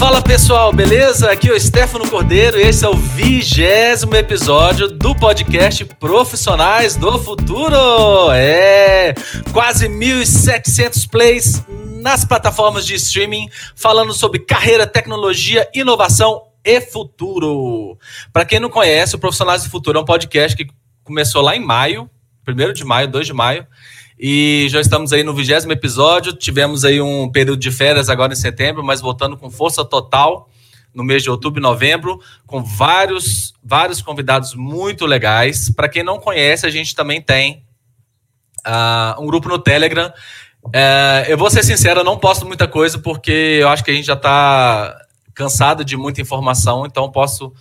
Fala pessoal, beleza? Aqui é o Stefano Cordeiro e esse é o vigésimo episódio do podcast Profissionais do Futuro. É, quase 1.700 plays nas plataformas de streaming, falando sobre carreira, tecnologia, inovação e futuro. Para quem não conhece, o Profissionais do Futuro é um podcast que começou lá em maio, 1 de maio, 2 de maio, e já estamos aí no vigésimo episódio. Tivemos aí um período de férias agora em setembro, mas voltando com força total no mês de outubro e novembro, com vários, vários convidados muito legais. Para quem não conhece, a gente também tem uh, um grupo no Telegram. Uh, eu vou ser sincero, eu não posto muita coisa porque eu acho que a gente já está cansado de muita informação, então posso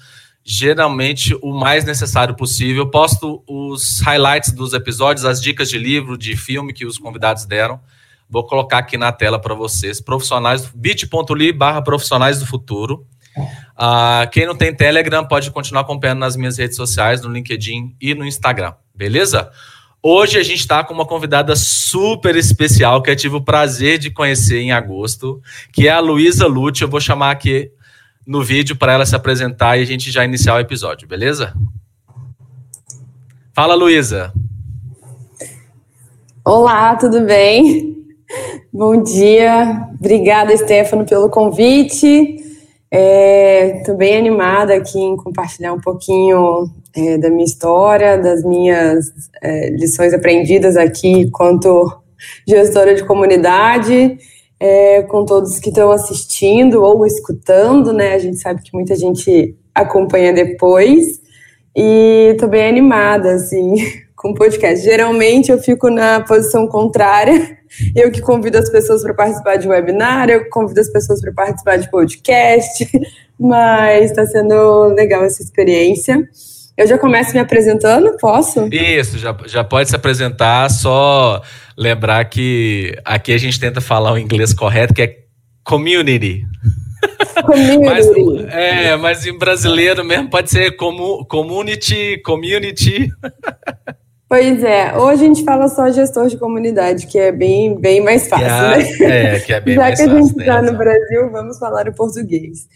geralmente o mais necessário possível. Posto os highlights dos episódios, as dicas de livro, de filme que os convidados deram. Vou colocar aqui na tela para vocês. Profissionais, bit.ly barra profissionais do futuro. Uh, quem não tem Telegram pode continuar acompanhando nas minhas redes sociais, no LinkedIn e no Instagram, beleza? Hoje a gente está com uma convidada super especial que eu tive o prazer de conhecer em agosto, que é a Luísa Lute. Eu vou chamar aqui no vídeo para ela se apresentar e a gente já iniciar o episódio, beleza? Fala, Luísa. Olá, tudo bem? Bom dia. Obrigada, Stefano, pelo convite. Estou é, bem animada aqui em compartilhar um pouquinho é, da minha história, das minhas é, lições aprendidas aqui enquanto gestora de comunidade é, com todos que estão assistindo ou escutando, né? A gente sabe que muita gente acompanha depois. E tô bem animada, assim, com o podcast. Geralmente eu fico na posição contrária. Eu que convido as pessoas para participar de webinar, eu que convido as pessoas para participar de podcast, mas está sendo legal essa experiência. Eu já começo me apresentando, posso? Isso, já, já pode se apresentar, só lembrar que aqui a gente tenta falar o inglês correto, que é community. Community. mas, é, mas em brasileiro mesmo pode ser comu, community, community. Pois é, hoje a gente fala só gestor de comunidade, que é bem, bem mais fácil, que é, né? É, que é bem Já mais fácil. Já que a gente está no Brasil, vamos falar o português.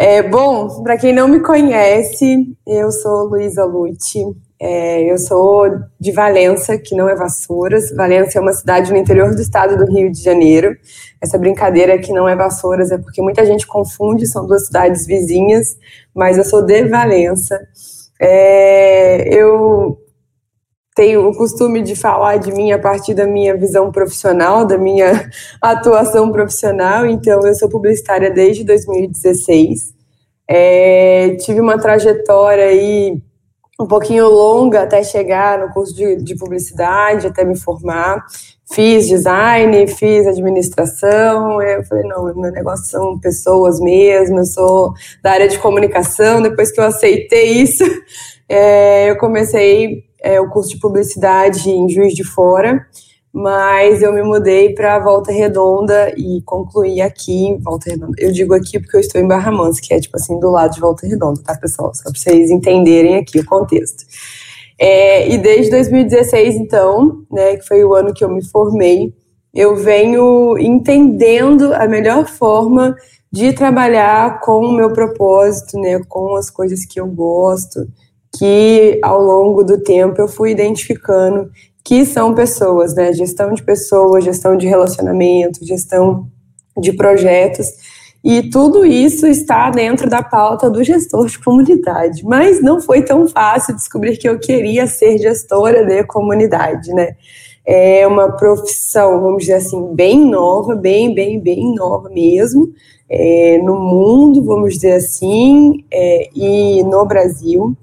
É, bom, para quem não me conhece, eu sou Luísa Lute, é, eu sou de Valença, que não é Vassouras. Valença é uma cidade no interior do estado do Rio de Janeiro. Essa brincadeira que não é Vassouras é porque muita gente confunde, são duas cidades vizinhas, mas eu sou de Valença. É, eu tenho o costume de falar de mim a partir da minha visão profissional, da minha atuação profissional. Então, eu sou publicitária desde 2016. É, tive uma trajetória aí um pouquinho longa até chegar no curso de, de publicidade, até me formar. Fiz design, fiz administração. Eu falei, não, meu negócio são pessoas mesmo, eu sou da área de comunicação. Depois que eu aceitei isso, é, eu comecei é, o curso de publicidade em Juiz de Fora, mas eu me mudei para Volta Redonda e concluí aqui em Volta Redonda. Eu digo aqui porque eu estou em Barra Mansa, que é tipo assim do lado de Volta Redonda, tá, pessoal? Só para vocês entenderem aqui o contexto. É, e desde 2016, então, né, que foi o ano que eu me formei, eu venho entendendo a melhor forma de trabalhar com o meu propósito, né, com as coisas que eu gosto, que ao longo do tempo eu fui identificando que são pessoas, né? Gestão de pessoas, gestão de relacionamento, gestão de projetos. E tudo isso está dentro da pauta do gestor de comunidade. Mas não foi tão fácil descobrir que eu queria ser gestora de comunidade, né? É uma profissão, vamos dizer assim, bem nova, bem, bem, bem nova mesmo, é, no mundo, vamos dizer assim, é, e no Brasil.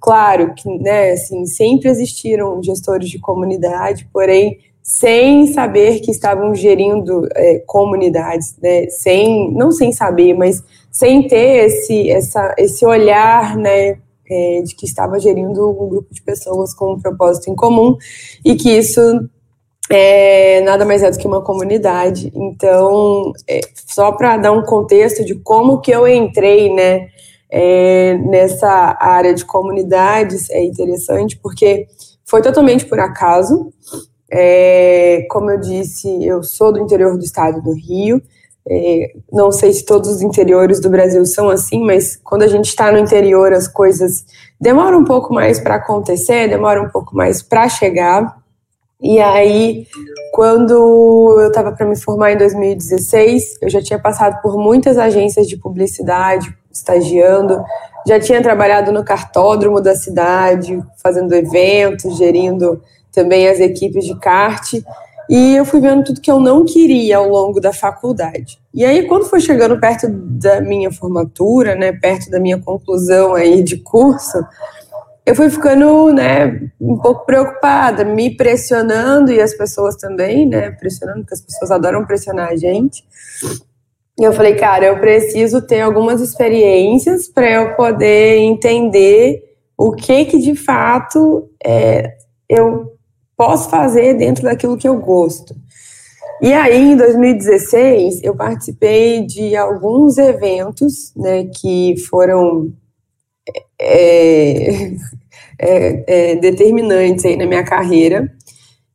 Claro que, né, assim, sempre existiram gestores de comunidade, porém sem saber que estavam gerindo é, comunidades, né, sem, não sem saber, mas sem ter esse, essa, esse olhar, né, é, de que estava gerindo um grupo de pessoas com um propósito em comum e que isso é, nada mais é do que uma comunidade. Então, é, só para dar um contexto de como que eu entrei, né, é, nessa área de comunidades é interessante porque foi totalmente por acaso. É, como eu disse, eu sou do interior do estado do Rio. É, não sei se todos os interiores do Brasil são assim, mas quando a gente está no interior, as coisas demoram um pouco mais para acontecer, demoram um pouco mais para chegar. E aí, quando eu estava para me formar em 2016, eu já tinha passado por muitas agências de publicidade, estagiando, já tinha trabalhado no cartódromo da cidade, fazendo eventos, gerindo também as equipes de kart. E eu fui vendo tudo que eu não queria ao longo da faculdade. E aí, quando foi chegando perto da minha formatura, né, perto da minha conclusão aí de curso, eu fui ficando, né, um pouco preocupada, me pressionando e as pessoas também, né, pressionando, porque as pessoas adoram pressionar a gente. E eu falei, cara, eu preciso ter algumas experiências para eu poder entender o que que de fato é, eu posso fazer dentro daquilo que eu gosto. E aí, em 2016, eu participei de alguns eventos, né, que foram é, é, é, determinantes aí na minha carreira.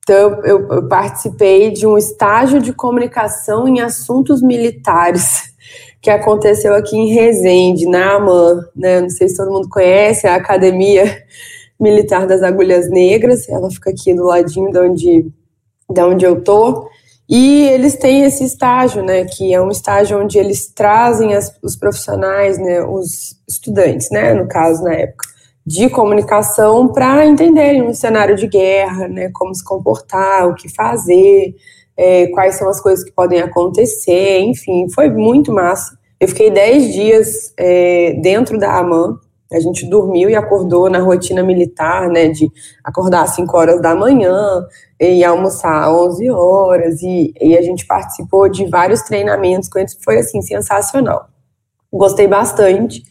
Então, eu, eu, participei de um estágio de comunicação em assuntos militares que aconteceu aqui em Resende, na AMAN, né? Não sei se todo mundo conhece, a Academia Militar das Agulhas Negras, ela fica aqui do ladinho de onde, de onde eu tô. E eles têm esse estágio, né, que é um estágio onde eles trazem as, os profissionais, né, os estudantes, né, no caso, na época, de comunicação para entenderem um cenário de guerra, né, como se comportar, o que fazer, é, quais são as coisas que podem acontecer, enfim, foi muito massa. Eu fiquei 10 dias é, dentro da AMAN, a gente dormiu e acordou na rotina militar, né, de acordar às 5 horas da manhã e almoçar às 11 horas, e, e a gente participou de vários treinamentos com eles, foi, assim, sensacional. Gostei bastante,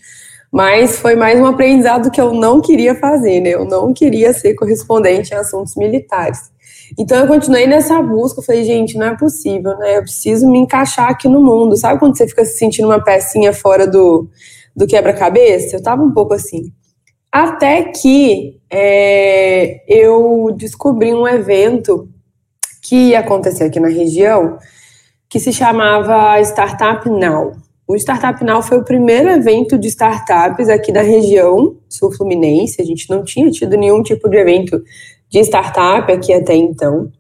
mas foi mais um aprendizado que eu não queria fazer, né, eu não queria ser correspondente em assuntos militares. Então eu continuei nessa busca, falei, gente, não é possível, né, eu preciso me encaixar aqui no mundo, sabe quando você fica se sentindo uma pecinha fora do do quebra-cabeça, eu tava um pouco assim. Até que é, eu descobri um evento que ia acontecer aqui na região, que se chamava Startup Now. O Startup Now foi o primeiro evento de startups aqui da região sul-fluminense. A gente não tinha tido nenhum tipo de evento de startup aqui até então.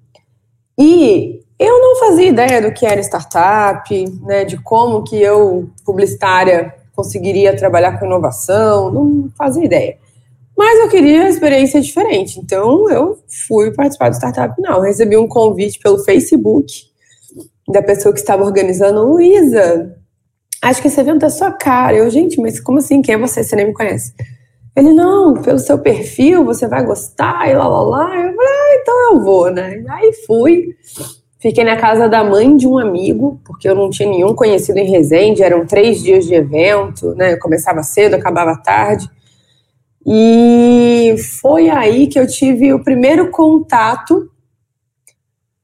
E eu não fazia ideia do que era startup, né, de como que eu, publicitária, conseguiria trabalhar com inovação, não fazia ideia. Mas eu queria experiência diferente, então eu fui participar do Startup Now. Recebi um convite pelo Facebook da pessoa que estava organizando, Luísa, acho que esse evento é sua cara. Eu, gente, mas como assim? Quem é você? Você nem me conhece. Ele, não, pelo seu perfil, você vai gostar, e lá, lá, lá. Eu falei, ah, então eu vou, né? Aí fui. Fiquei na casa da mãe de um amigo, porque eu não tinha nenhum conhecido em Resende, eram três dias de evento, né? Eu começava cedo, acabava tarde. E foi aí que eu tive o primeiro contato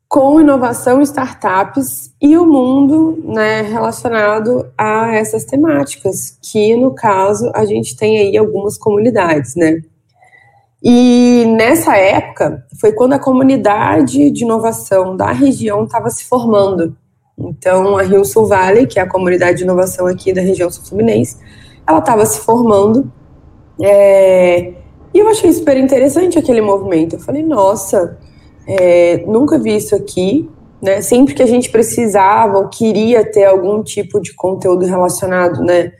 com inovação, startups e o mundo né, relacionado a essas temáticas, que no caso a gente tem aí algumas comunidades, né? E nessa época foi quando a comunidade de inovação da região estava se formando. Então, a Rio Sul Valley, que é a comunidade de inovação aqui da região sul-fluminense, ela estava se formando. É, e eu achei super interessante aquele movimento. Eu falei, nossa, é, nunca vi isso aqui. Né? Sempre que a gente precisava ou queria ter algum tipo de conteúdo relacionado né,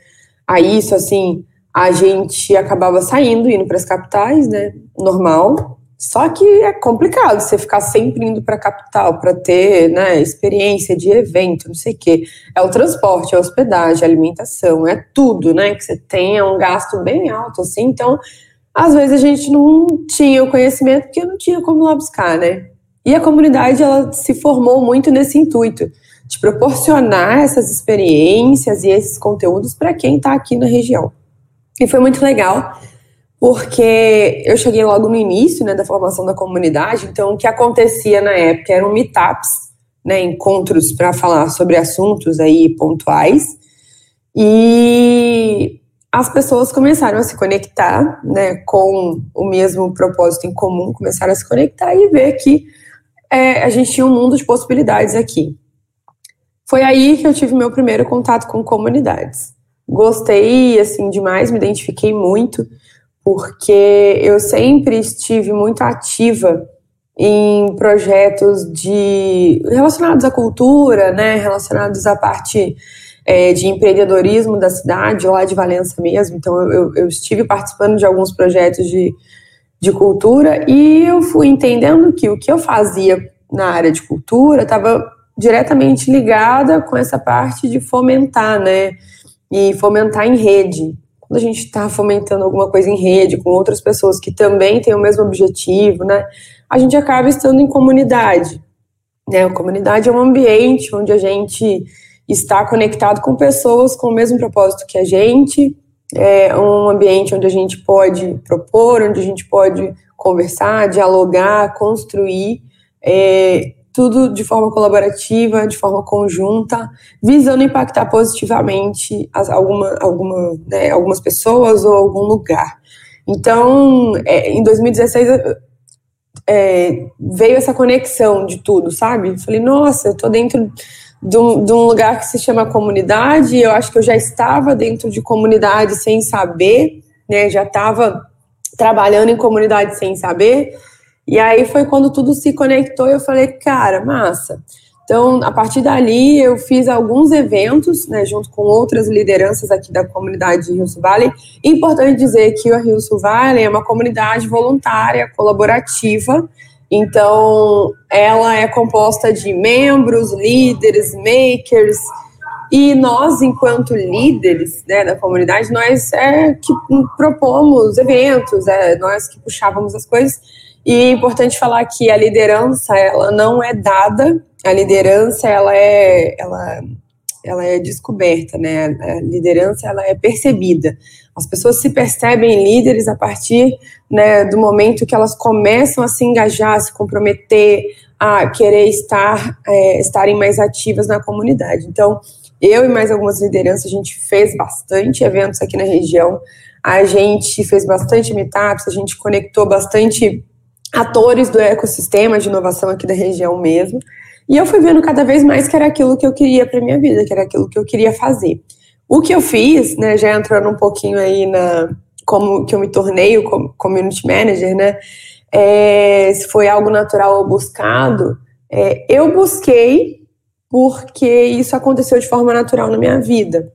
a isso, assim, a gente acabava saindo, indo para as capitais, né? Normal. Só que é complicado você ficar sempre indo para a capital para ter né, experiência de evento, não sei o quê. É o transporte, é a hospedagem, a alimentação, é tudo, né? Que você tem, é um gasto bem alto, assim. Então, às vezes a gente não tinha o conhecimento porque não tinha como lá buscar, né? E a comunidade, ela se formou muito nesse intuito de proporcionar essas experiências e esses conteúdos para quem está aqui na região. E foi muito legal, porque eu cheguei logo no início né, da formação da comunidade, então o que acontecia na época eram meetups, né, encontros para falar sobre assuntos aí pontuais, e as pessoas começaram a se conectar né, com o mesmo propósito em comum, começaram a se conectar e ver que é, a gente tinha um mundo de possibilidades aqui. foi aí que eu tive meu primeiro contato com comunidades. Gostei, assim, demais, me identifiquei muito, porque eu sempre estive muito ativa em projetos de relacionados à cultura, né, relacionados à parte é, de empreendedorismo da cidade, lá de Valença mesmo. Então, eu, eu estive participando de alguns projetos de, de cultura e eu fui entendendo que o que eu fazia na área de cultura estava diretamente ligada com essa parte de fomentar, né? E fomentar em rede. Quando a gente está fomentando alguma coisa em rede com outras pessoas que também têm o mesmo objetivo, né? A gente acaba estando em comunidade. Né? A comunidade é um ambiente onde a gente estar conectado com pessoas com o mesmo propósito que a gente, é um ambiente onde a gente pode propor, onde a gente pode conversar, dialogar, construir, é, tudo de forma colaborativa, de forma conjunta, visando impactar positivamente as, alguma, alguma, né, algumas pessoas ou algum lugar. Então, é, em 2016, é, veio essa conexão de tudo, sabe? Falei, nossa, eu tô dentro de um, lugar que se chama comunidade. Eu acho que eu já estava dentro de comunidade sem saber, né? Já estava trabalhando em comunidade sem saber. E aí foi quando tudo se conectou e eu falei, cara, massa. Então, a partir dali, eu fiz alguns eventos, né, junto com outras lideranças aqui da comunidade de Rio Sul Valley. Importante dizer que o Rio Sul Valley é uma comunidade voluntária, colaborativa, então, ela é composta de membros, líderes, makers, e nós, enquanto líderes né, da comunidade, nós é que propomos eventos, é nós que puxávamos as coisas. E é importante falar que a liderança, ela não é dada, a liderança, ela é, ela, ela é descoberta, né? A liderança, ela é percebida. As pessoas se percebem líderes a partir né, do momento que elas começam a se engajar, a se comprometer, a querer estar, é, estarem mais ativas na comunidade. Então, eu e mais algumas lideranças, a gente fez bastante eventos aqui na região, a gente fez bastante meetups, a gente conectou bastante atores do ecossistema de inovação aqui da região mesmo. E eu fui vendo cada vez mais que era aquilo que eu queria para minha vida, que era aquilo que eu queria fazer. O que eu fiz, né, já entrando um pouquinho aí na como que eu me tornei o community manager, né, é, se foi algo natural ou buscado, é, eu busquei porque isso aconteceu de forma natural na minha vida.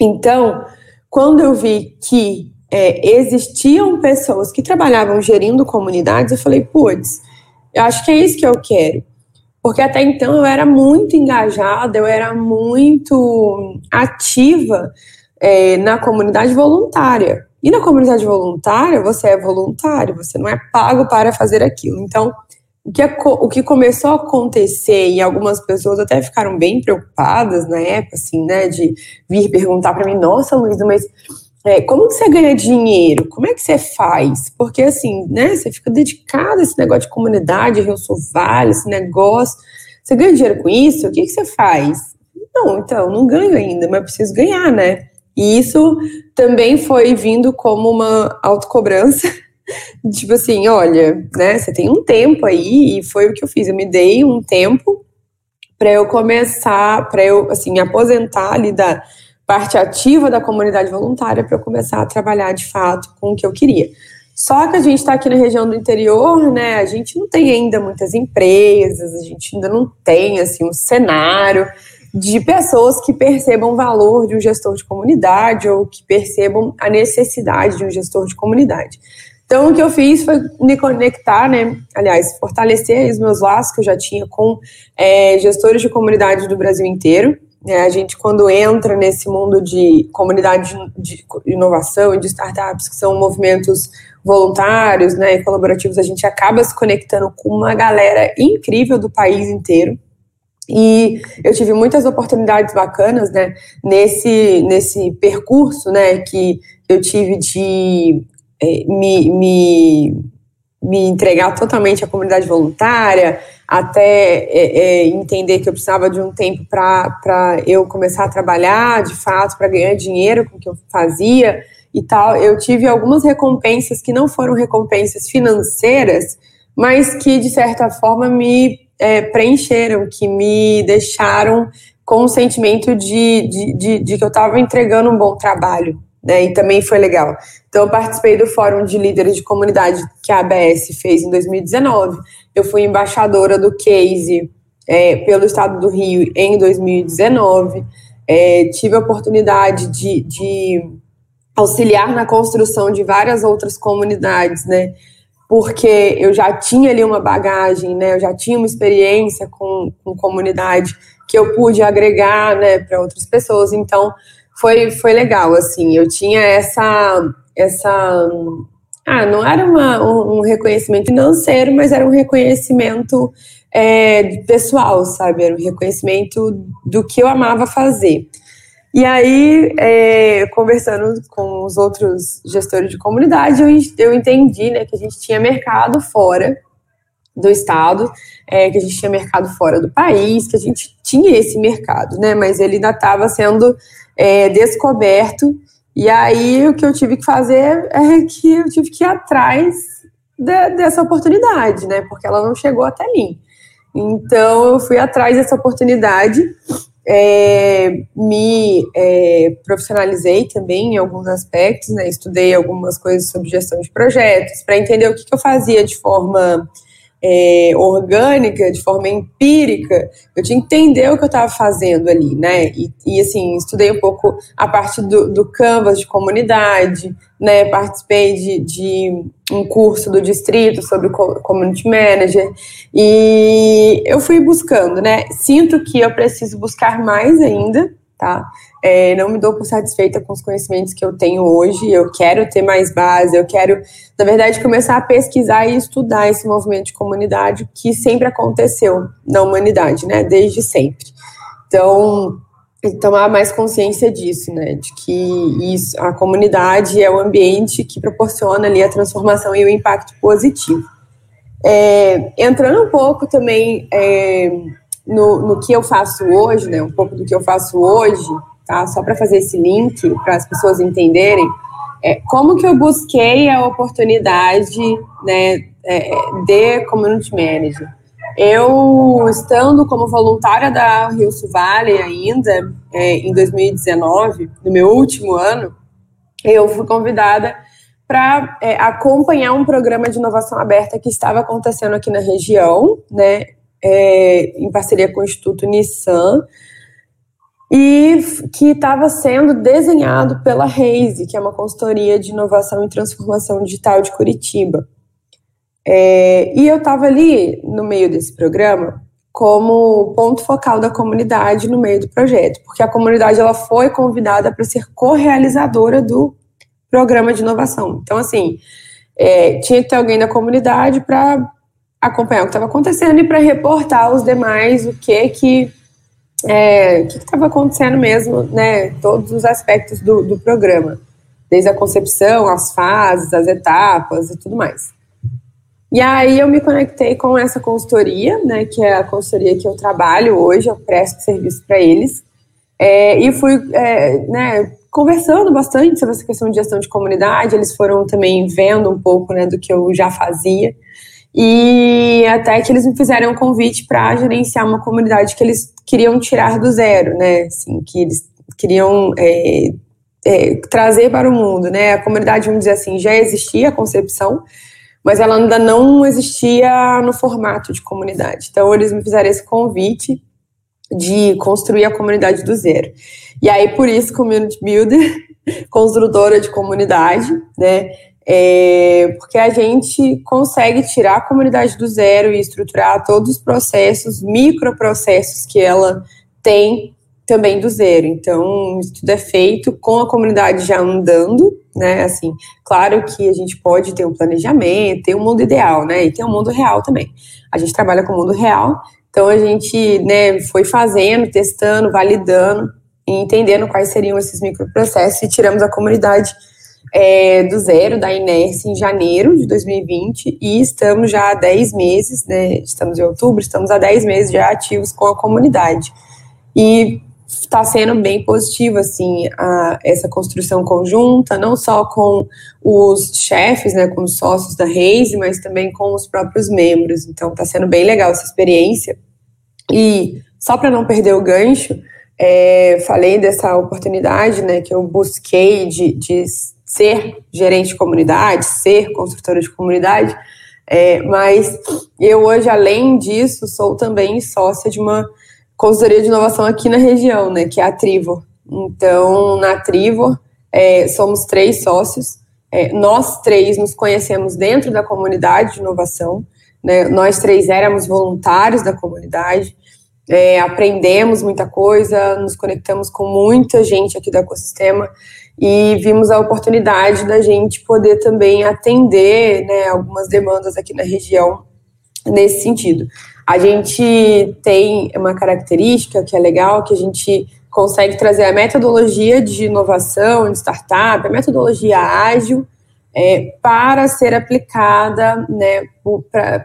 Então, quando eu vi que é, existiam pessoas que trabalhavam gerindo comunidades, eu falei, putz, eu acho que é isso que eu quero. Porque até então eu era muito engajada, eu era muito ativa é, na comunidade voluntária. E na comunidade voluntária, você é voluntário, você não é pago para fazer aquilo. Então, o que, o que começou a acontecer, e algumas pessoas até ficaram bem preocupadas na época, assim, né, de vir perguntar para mim: nossa, Luísa, mas é, como que você ganha dinheiro? Como é que você faz? Porque assim, né, você fica dedicado a esse negócio de comunidade, Rio Sul Vale, esse negócio. Você ganha dinheiro com isso? O que, que você faz? Não, então, não ganho ainda, mas preciso ganhar, né? E isso também foi vindo como uma autocobrança. tipo assim, olha, né, você tem um tempo aí, e foi o que eu fiz. Eu me dei um tempo para eu começar, para eu, assim, me aposentar ali da parte ativa da comunidade voluntária para eu começar a trabalhar de fato com o que eu queria. Só que a gente está aqui na região do interior, né? A gente não tem ainda muitas empresas, a gente ainda não tem assim um cenário de pessoas que percebam o valor de um gestor de comunidade ou que percebam a necessidade de um gestor de comunidade. Então, o que eu fiz foi me conectar, né? Aliás, fortalecer os meus laços que eu já tinha com é, gestores de comunidade do Brasil inteiro. É, a gente, quando entra nesse mundo de comunidade de inovação e de startups, que são movimentos voluntários né, e colaborativos, a gente acaba se conectando com uma galera incrível do país inteiro. E eu tive muitas oportunidades bacanas né, nesse, nesse percurso né, que eu tive de é, me, me, me entregar totalmente à comunidade voluntária, até é, é, entender que eu precisava de um tempo para eu começar a trabalhar de fato, para ganhar dinheiro com o que eu fazia e tal. Eu tive algumas recompensas que não foram recompensas financeiras, mas que de certa forma me é, preencheram, que me deixaram com o sentimento de, de, de, de que eu estava entregando um bom trabalho, né? E também foi legal. Então, eu participei do Fórum de Líderes de Comunidade que a ABS fez em 2019. Eu fui embaixadora do Case é, pelo Estado do Rio em 2019. É, tive a oportunidade de, de auxiliar na construção de várias outras comunidades, né? Porque eu já tinha ali uma bagagem, né? Eu já tinha uma experiência com, com comunidade que eu pude agregar, né, para outras pessoas. Então, foi, foi legal, assim. Eu tinha essa essa ah, não era uma, um, reconhecimento financeiro, mas era um reconhecimento é, pessoal, sabe? Era um reconhecimento do que eu amava fazer. E aí, é, conversando com os outros gestores de comunidade, eu, eu entendi né, que a gente tinha mercado fora do estado, é, que a gente tinha mercado fora do país, que a gente tinha esse mercado, né? Mas ele ainda estava sendo é, descoberto. E aí o que eu tive que fazer é que eu tive que ir atrás de, dessa oportunidade, né? Porque ela não chegou até mim. Então eu fui atrás dessa oportunidade é, me é, profissionalizei também em alguns aspectos, né? Estudei algumas coisas sobre gestão de projetos para entender o que, que eu fazia de forma é, orgânica, de forma empírica, eu tinha que entender o que eu estava fazendo ali, né? E, e, assim, estudei um pouco a parte do, do Canvas de comunidade, né? Participei de, de um curso do distrito sobre community manager e eu fui buscando, né? Sinto que eu preciso buscar mais ainda, tá? É, não me dou por satisfeita com os conhecimentos que eu tenho hoje, eu quero ter mais base, eu quero, na verdade, começar a pesquisar e estudar esse movimento de comunidade que sempre aconteceu na humanidade, né, desde sempre. Então, tomar mais consciência disso, né, de que isso, a comunidade é o ambiente que proporciona ali a transformação e o impacto positivo. É, entrando um pouco também é, no, no que eu faço hoje, né, um pouco do que eu faço hoje, tá? Só para fazer esse link para as pessoas entenderem, é, como que eu busquei a oportunidade, né, é, de community manager. Eu, estando como voluntária da Rio Valley ainda, é, em 2019, no meu último ano, eu fui convidada para é, acompanhar um programa de inovação aberta que estava acontecendo aqui na região, né, é, em parceria com o Instituto Nissan, e que estava sendo desenhado pela Reise, que é uma consultoria de inovação e transformação digital de Curitiba. É, e eu estava ali no meio desse programa como ponto focal da comunidade no meio do projeto, porque a comunidade ela foi convidada para ser co-realizadora do programa de inovação. Então, assim, é, tinha que ter alguém da comunidade para acompanhar o que estava acontecendo e para reportar aos demais o que que é, que estava acontecendo mesmo, né, todos os aspectos do, do programa, desde a concepção, as fases, as etapas e tudo mais. E aí eu me conectei com essa consultoria, né, que é a consultoria que eu trabalho hoje, eu presto serviço para eles, é, e fui, é, né, conversando bastante sobre essa questão de gestão de comunidade, eles foram também vendo um pouco, né, do que eu já fazia, e até que eles me fizeram um convite para gerenciar uma comunidade que eles queriam tirar do zero, né? Assim, que eles queriam é, é, trazer para o mundo, né? A comunidade, vamos dizer assim, já existia a concepção, mas ela ainda não existia no formato de comunidade. Então, eles me fizeram esse convite de construir a comunidade do zero. E aí, por isso, Community Builder, construtora de comunidade, né? É, porque a gente consegue tirar a comunidade do zero e estruturar todos os processos, microprocessos que ela tem também do zero. Então, isso tudo é feito com a comunidade já andando, né? Assim, claro que a gente pode ter um planejamento, ter um mundo ideal, né? E ter um mundo real também. A gente trabalha com o mundo real, então a gente, né, foi fazendo, testando, validando e entendendo quais seriam esses microprocessos e tiramos a comunidade é, do zero da inércia em janeiro de 2020 e estamos já há 10 meses, né, estamos em outubro, estamos há 10 meses já ativos com a comunidade. E está sendo bem positivo assim a, essa construção conjunta, não só com os chefes, né, com os sócios da Reise, mas também com os próprios membros. Então está sendo bem legal essa experiência. E só para não perder o gancho, é, falei dessa oportunidade, né, que eu busquei de, de ser gerente de comunidade, ser construtora de comunidade. É, mas eu hoje, além disso, sou também sócia de uma consultoria de inovação aqui na região, né, que é a Trivor. Então, na Trivor, é, somos três sócios. É, nós três nos conhecemos dentro da comunidade de inovação. Né, nós três éramos voluntários da comunidade. É, aprendemos muita coisa, nos conectamos com muita gente aqui do ecossistema e vimos a oportunidade da gente poder também atender né, algumas demandas aqui na região nesse sentido. A gente tem uma característica que é legal, que a gente consegue trazer a metodologia de inovação de startup, a metodologia ágil, é, para ser aplicada né,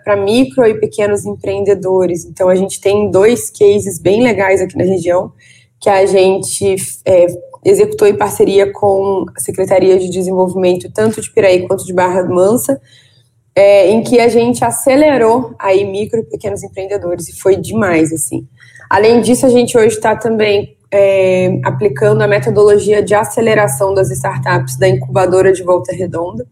para micro e pequenos empreendedores. Então, a gente tem dois cases bem legais aqui na região que a gente é, executou em parceria com a Secretaria de Desenvolvimento, tanto de Piraí quanto de Barra Mansa, é, em que a gente acelerou aí micro e pequenos empreendedores e foi demais assim. Além disso, a gente hoje está também é, aplicando a metodologia de aceleração das startups da incubadora de Volta Redonda.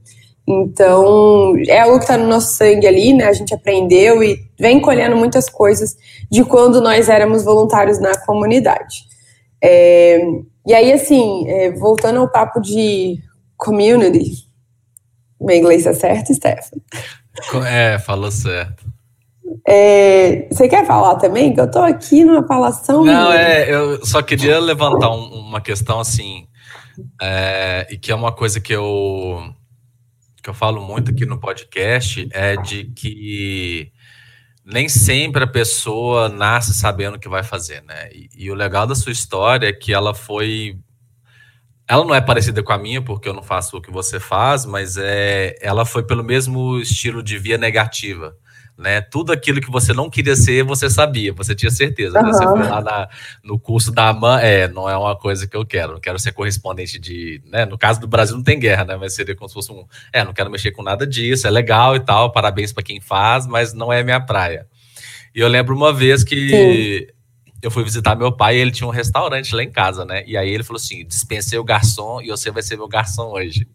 Então, é algo que está no nosso sangue ali, né? A gente aprendeu e vem colhendo muitas coisas de quando nós éramos voluntários na comunidade. É, e aí, assim, é, voltando ao papo de community, meu inglês é certo, Stefan? É, falou certo. É, você quer falar também? Que eu tô aqui numa falação. Não, é, eu só queria levantar um, uma questão assim, é, e que é uma coisa que eu, que eu falo muito aqui no podcast, é de que nem sempre a pessoa nasce sabendo o que vai fazer, né? E, e o legal da sua história é que ela foi ela não é parecida com a minha, porque eu não faço o que você faz, mas é, ela foi pelo mesmo estilo de via negativa. Né? Tudo aquilo que você não queria ser, você sabia, você tinha certeza. Uhum. Né? Você foi lá na, no curso da AMAN, é, não é uma coisa que eu quero, não quero ser correspondente de. Né? No caso do Brasil não tem guerra, né? Mas seria como se fosse um. É, não quero mexer com nada disso, é legal e tal, parabéns para quem faz, mas não é minha praia. E eu lembro uma vez que. Sim eu fui visitar meu pai e ele tinha um restaurante lá em casa, né? E aí ele falou assim: dispensei o garçom e você vai ser meu garçom hoje.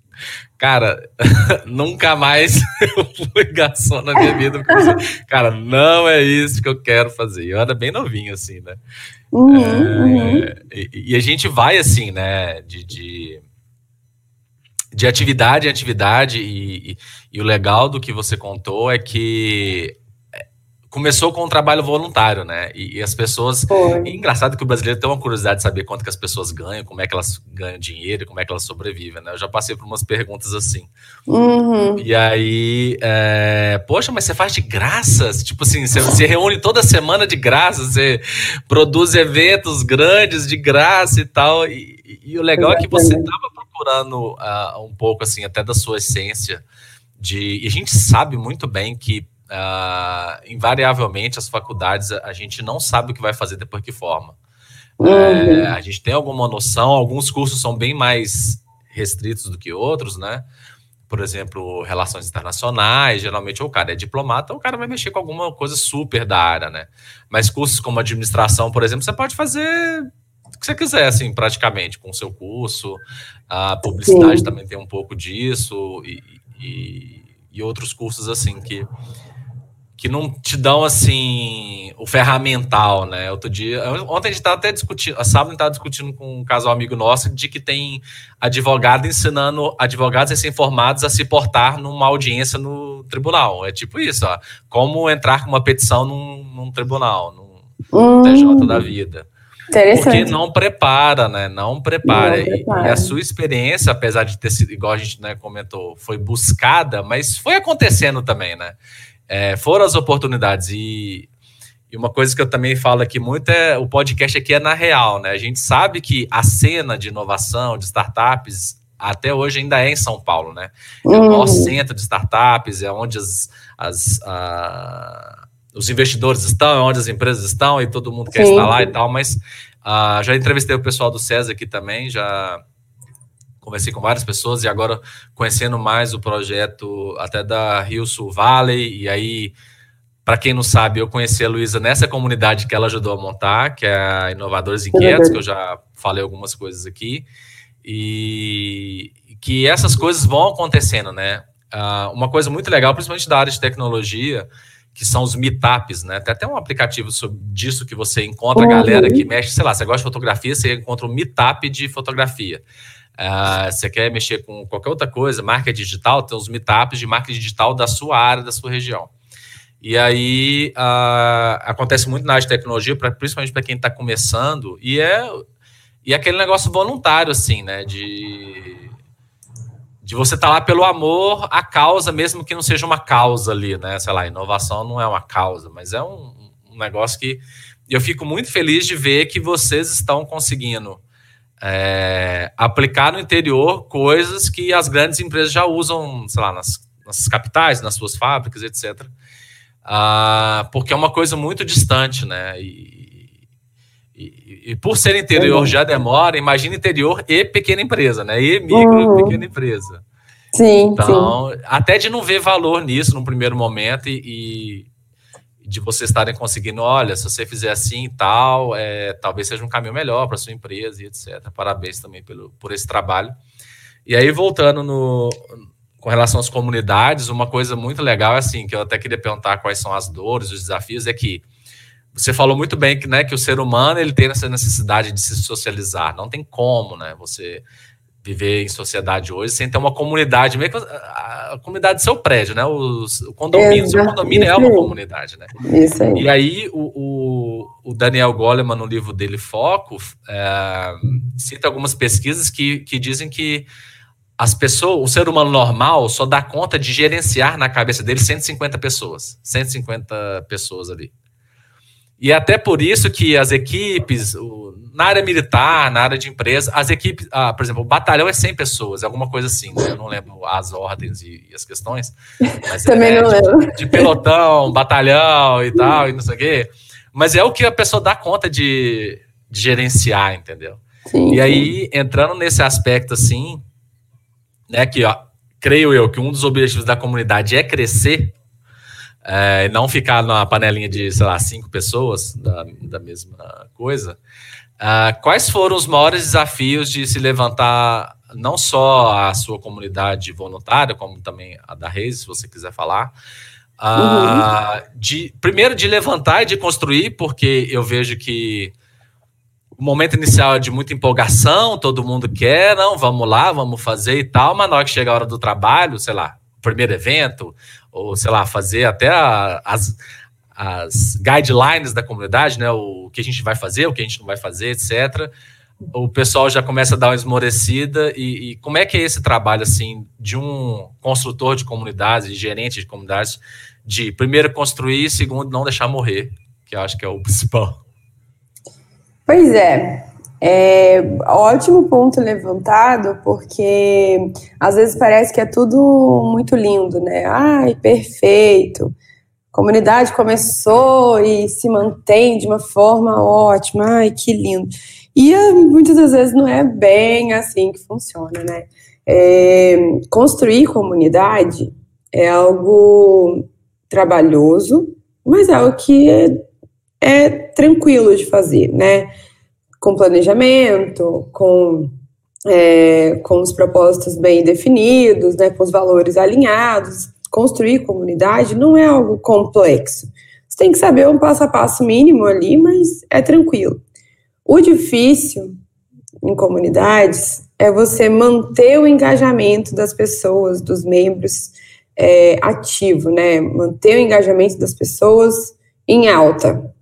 Cara, nunca mais eu fui garçom na minha vida. Porque, cara, não é isso que eu quero fazer. Eu era bem novinho, assim, né? Uhum, é, uhum. E, e, a gente vai, assim, né? De, de, de atividade em atividade. E, e, e o legal do que você contou é que começou com um trabalho voluntário, né? E, e as pessoas. Foi. E engraçado que o brasileiro tem uma curiosidade de saber quanto que as pessoas ganham, como é que elas ganham dinheiro, como é que elas sobrevivem, né? Eu já passei por umas perguntas assim. Uhum. E aí, é, poxa, mas você faz de graça? Tipo assim, você, você reúne toda semana de graça, você produz eventos grandes de graça e tal. E, e o legal Exatamente. é que você estava procurando uh, um pouco assim, até da sua essência. De, e a gente sabe muito bem que uh, invariavelmente as faculdades a gente não sabe o que vai fazer depois que forma. Uhum. É, a gente tem alguma noção, alguns cursos são bem mais restritos do que outros, né? Por exemplo, relações internacionais, geralmente o cara é diplomata, o cara vai mexer com alguma coisa super da área, né? Mas cursos como administração, por exemplo, você pode fazer o que você quiser, assim, praticamente, com o seu curso. A publicidade Sim. também tem um pouco disso e, e, e outros cursos, assim, que que não te dão assim o ferramental, né? Outro dia, ontem a gente estava até discutindo, a sábado estava discutindo com um casal amigo nosso de que tem advogado ensinando advogados recém-formados a se portar numa audiência no tribunal. É tipo isso, ó, como entrar com uma petição num, num tribunal, num hum, TJ da vida. Porque não prepara, né? Não prepara. Não prepara. E, e, a sua experiência, apesar de ter sido, igual a gente né, comentou, foi buscada, mas foi acontecendo também, né? É, foram as oportunidades. E, e uma coisa que eu também falo aqui muito é o podcast aqui é na real, né? A gente sabe que a cena de inovação, de startups, até hoje ainda é em São Paulo, né? É o maior uhum. centro de startups, é onde as, as a, os investidores estão, é onde as empresas estão e todo mundo quer Sim. estar lá e tal, mas Uh, já entrevistei o pessoal do César aqui também, já conversei com várias pessoas e agora conhecendo mais o projeto até da Rio Sul Valley, e aí, para quem não sabe, eu conheci a Luísa nessa comunidade que ela ajudou a montar, que é a Inovadores Inquietos, que eu já falei algumas coisas aqui, e que essas coisas vão acontecendo, né? Uh, uma coisa muito legal, principalmente da área de tecnologia, que são os meetups, né? Tem até um aplicativo sobre, disso que você encontra a galera que mexe, sei lá, você gosta de fotografia, você encontra um meetup de fotografia. Uh, você quer mexer com qualquer outra coisa, marca digital, tem os meetups de marca digital da sua área, da sua região. E aí uh, acontece muito na área de tecnologia, pra, principalmente para quem está começando, e é, e é aquele negócio voluntário, assim, né? De de você estar tá lá pelo amor à causa, mesmo que não seja uma causa ali, né? Sei lá, inovação não é uma causa, mas é um, um negócio que eu fico muito feliz de ver que vocês estão conseguindo é, aplicar no interior coisas que as grandes empresas já usam, sei lá, nas, nas capitais, nas suas fábricas, etc. Ah, porque é uma coisa muito distante, né? E, e, e por ser interior já demora, imagina interior e pequena empresa, né? E micro uhum. pequena empresa. Sim, então, sim. até de não ver valor nisso no primeiro momento e, e de vocês estarem conseguindo, olha, se você fizer assim e tal, é, talvez seja um caminho melhor para sua empresa e etc. Parabéns também pelo, por esse trabalho. E aí, voltando no, com relação às comunidades, uma coisa muito legal, assim, que eu até queria perguntar quais são as dores, os desafios, é que você falou muito bem que, né, que o ser humano ele tem essa necessidade de se socializar. Não tem como, né? Você viver em sociedade hoje sem ter uma comunidade, meio que a, a comunidade do seu prédio, né? Os, o condomínio, o seu condomínio é uma comunidade, né? Isso aí. E aí o, o, o Daniel Goleman, no livro dele Foco, é, cita algumas pesquisas que, que dizem que as pessoas, o ser humano normal só dá conta de gerenciar na cabeça dele 150 pessoas, 150 pessoas ali. E é até por isso que as equipes, o, na área militar, na área de empresa, as equipes, ah, por exemplo, o batalhão é 100 pessoas, é alguma coisa assim, né? eu não lembro as ordens e, e as questões. Também é, não lembro. De, de, pelotão, batalhão e tal, e não sei o quê. Mas é o que a pessoa dá conta de, de gerenciar, entendeu? Sim, e aí, entrando nesse aspecto assim, né, que ó, creio eu que um dos objetivos da comunidade é crescer, é, não ficar numa panelinha de, sei lá, cinco pessoas da, da mesma coisa. Uh, quais foram os maiores desafios de se levantar não só a sua comunidade voluntária, como também a da Reis, se você quiser falar? Uh, de, primeiro, de levantar e de construir, porque eu vejo que o momento inicial é de muita empolgação, todo mundo quer, não, vamos lá, vamos fazer e tal, mas na hora que chega a hora do trabalho, sei lá, primeiro evento, ou sei lá, fazer até a, as, as guidelines da comunidade, né? O que a gente vai fazer, o que a gente não vai fazer, etc. O pessoal já começa a dar uma esmorecida. E, e como é que é esse trabalho, assim, de um construtor de comunidades, gerente de comunidades, de primeiro construir, segundo não deixar morrer, que eu acho que é o principal. Pois é, é, ótimo ponto levantado, porque às vezes parece que é tudo muito lindo, né? Ai, perfeito. Comunidade começou e se mantém de uma forma ótima, ai, que lindo. E ah, muitas das vezes não é bem assim que funciona, né? É, construir comunidade é algo trabalhoso, mas é algo que é, é tranquilo de fazer, né? Com planejamento, com, é, com os propósitos bem definidos, né, com os valores alinhados. Construir comunidade não é algo complexo. Você tem que saber um passo a passo mínimo ali, mas é tranquilo. O difícil em comunidades é você manter o engajamento das pessoas, dos membros é, ativo, né? Manter o engajamento das pessoas em alta,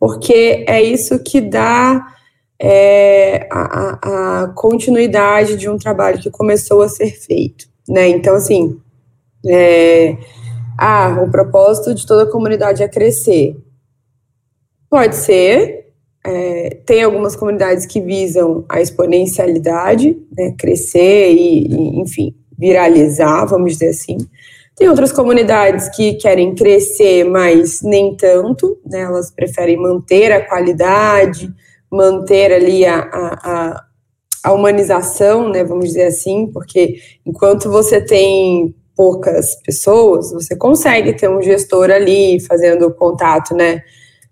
porque é isso que dá é, a, a, continuidade de um trabalho que começou a ser feito, né? Então, assim, é, ah, o propósito de toda a comunidade é crescer. Pode ser, é, tem algumas comunidades que visam a exponencialidade, né, crescer e, e, enfim, viralizar, vamos dizer assim. Tem outras comunidades que querem crescer, mas nem tanto, né, elas preferem manter a qualidade, manter ali a, a, a humanização, né, vamos dizer assim, porque enquanto você tem poucas pessoas, você consegue ter um gestor ali fazendo contato, né,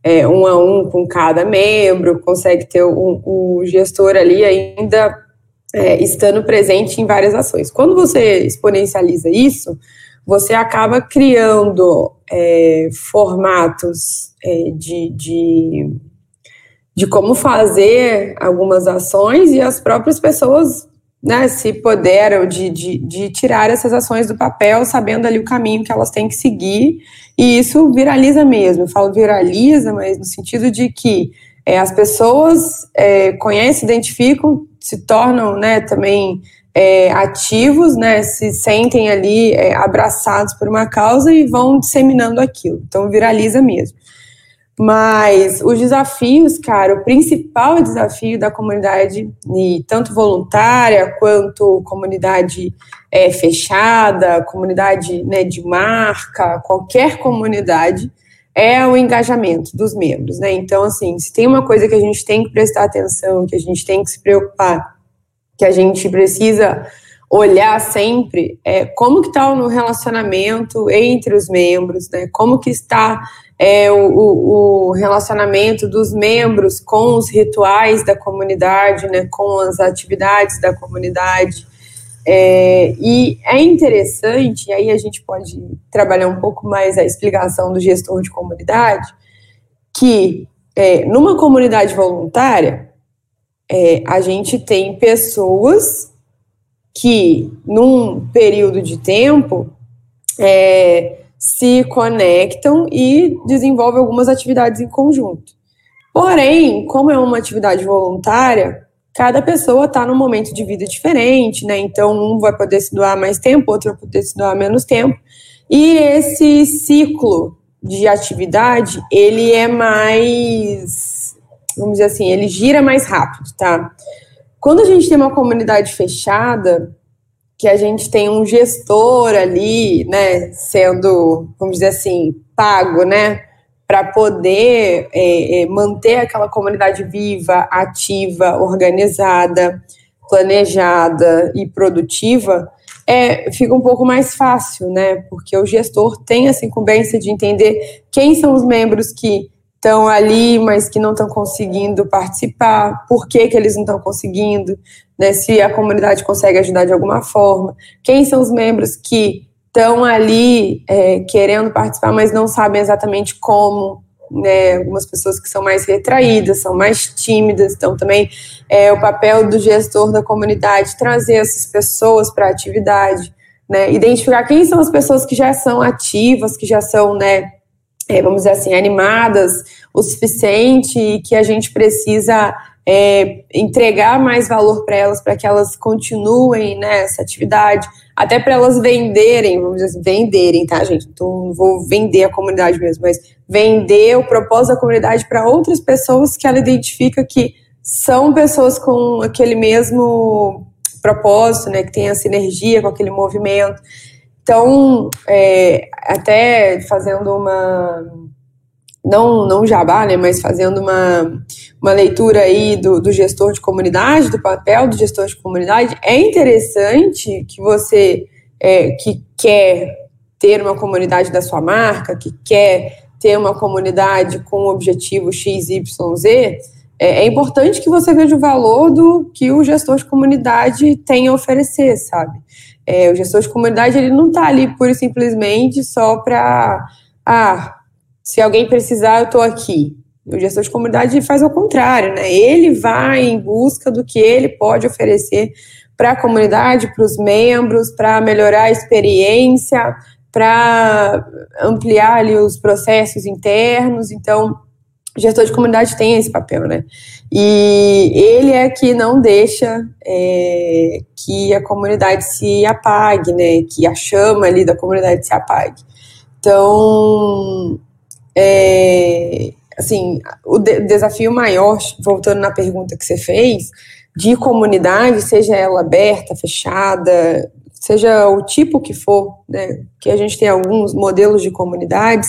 é, um a um com cada membro, consegue ter o, o gestor ali ainda é, estando presente em várias ações. Quando você exponencializa isso, você acaba criando é, formatos é, de, de, de como fazer algumas ações e as próprias pessoas né, se puderam de, de, de, tirar essas ações do papel, sabendo ali o caminho que elas têm que seguir, e isso viraliza mesmo. Eu falo viraliza, mas no sentido de que é, as pessoas é, conhecem, identificam, se tornam né, também é, ativos, né, se sentem ali é, abraçados por uma causa e vão disseminando aquilo. Então viraliza mesmo. Mas os desafios, cara, o principal desafio da comunidade, tanto voluntária quanto comunidade é, fechada, comunidade né, de marca, qualquer comunidade, é o engajamento dos membros, né? Então, assim, se tem uma coisa que a gente tem que prestar atenção, que a gente tem que se preocupar, que a gente precisa olhar sempre, é como que está o relacionamento entre os membros, né? Como que está é, o, o, relacionamento dos membros com os rituais da comunidade, né, com as atividades da comunidade. É, e é interessante, e aí a gente pode trabalhar um pouco mais a explicação do gestor de comunidade, que é, numa comunidade voluntária, é, a gente tem pessoas que, num período de tempo, é, se conectam e desenvolvem algumas atividades em conjunto. Porém, como é uma atividade voluntária, cada pessoa está num momento de vida diferente, né? Então, um vai poder se doar mais tempo, outro vai poder se doar menos tempo. E esse ciclo de atividade, ele é mais, vamos dizer assim, ele gira mais rápido, tá? Quando a gente tem uma comunidade fechada, que a gente tem um gestor ali, né, sendo, vamos dizer assim, pago, né, para poder é, é, manter aquela comunidade viva, ativa, organizada, planejada e produtiva, é, fica um pouco mais fácil, né? Porque o gestor tem essa incumbência de entender quem são os membros que estão ali, mas que não estão conseguindo participar, por que, que eles não estão conseguindo, né, se a comunidade consegue ajudar de alguma forma, quem são os membros que estão ali é, querendo participar, mas não sabem exatamente como, né, algumas pessoas que são mais retraídas, são mais tímidas, então também é o papel do gestor da comunidade trazer essas pessoas para a atividade, né, identificar quem são as pessoas que já são ativas, que já são, né, é, vamos dizer assim, animadas o suficiente e que a gente precisa é, entregar mais valor para elas, para que elas continuem nessa atividade, até para elas venderem, vamos dizer assim, venderem, tá, gente? Então, não vou vender a comunidade mesmo, mas vender o propósito da comunidade para outras pessoas que ela identifica que são pessoas com aquele mesmo propósito, né, que tem essa energia com aquele movimento. Então, é, até fazendo uma não, não jabá, né, mas fazendo uma, uma leitura aí do, do gestor de comunidade, do papel do gestor de comunidade, é interessante que você é, que quer ter uma comunidade da sua marca, que quer ter uma comunidade com o objetivo XYZ, é, é importante que você veja o valor do que o gestor de comunidade tem a oferecer, sabe? É, o gestor de comunidade ele não está ali pura e simplesmente só para ah, se alguém precisar, eu estou aqui. O gestor de comunidade faz ao contrário, né? Ele vai em busca do que ele pode oferecer para a comunidade, para os membros, para melhorar a experiência, para ampliar ali os processos internos. Então, gestor de comunidade tem esse papel, né? E ele é que não deixa é, que a comunidade se apague, né? Que a chama ali da comunidade se apague. Então, é, assim, o de desafio maior, voltando na pergunta que você fez, de comunidade, seja ela aberta, fechada, seja o tipo que for, né, que a gente tem alguns modelos de comunidades,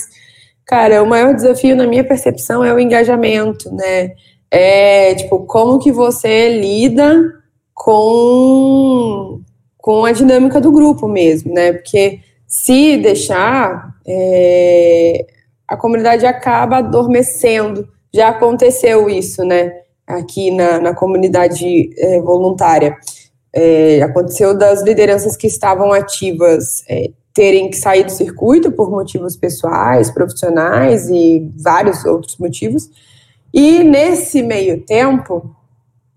cara, o maior desafio na minha percepção é o engajamento, né, é tipo como que você lida com com a dinâmica do grupo mesmo, né? Porque se deixar, é, a comunidade acaba adormecendo. Já aconteceu isso, né? Aqui na, na comunidade é, voluntária. É, aconteceu das lideranças que estavam ativas é, terem que sair do circuito por motivos pessoais, profissionais e vários outros motivos. E nesse meio tempo,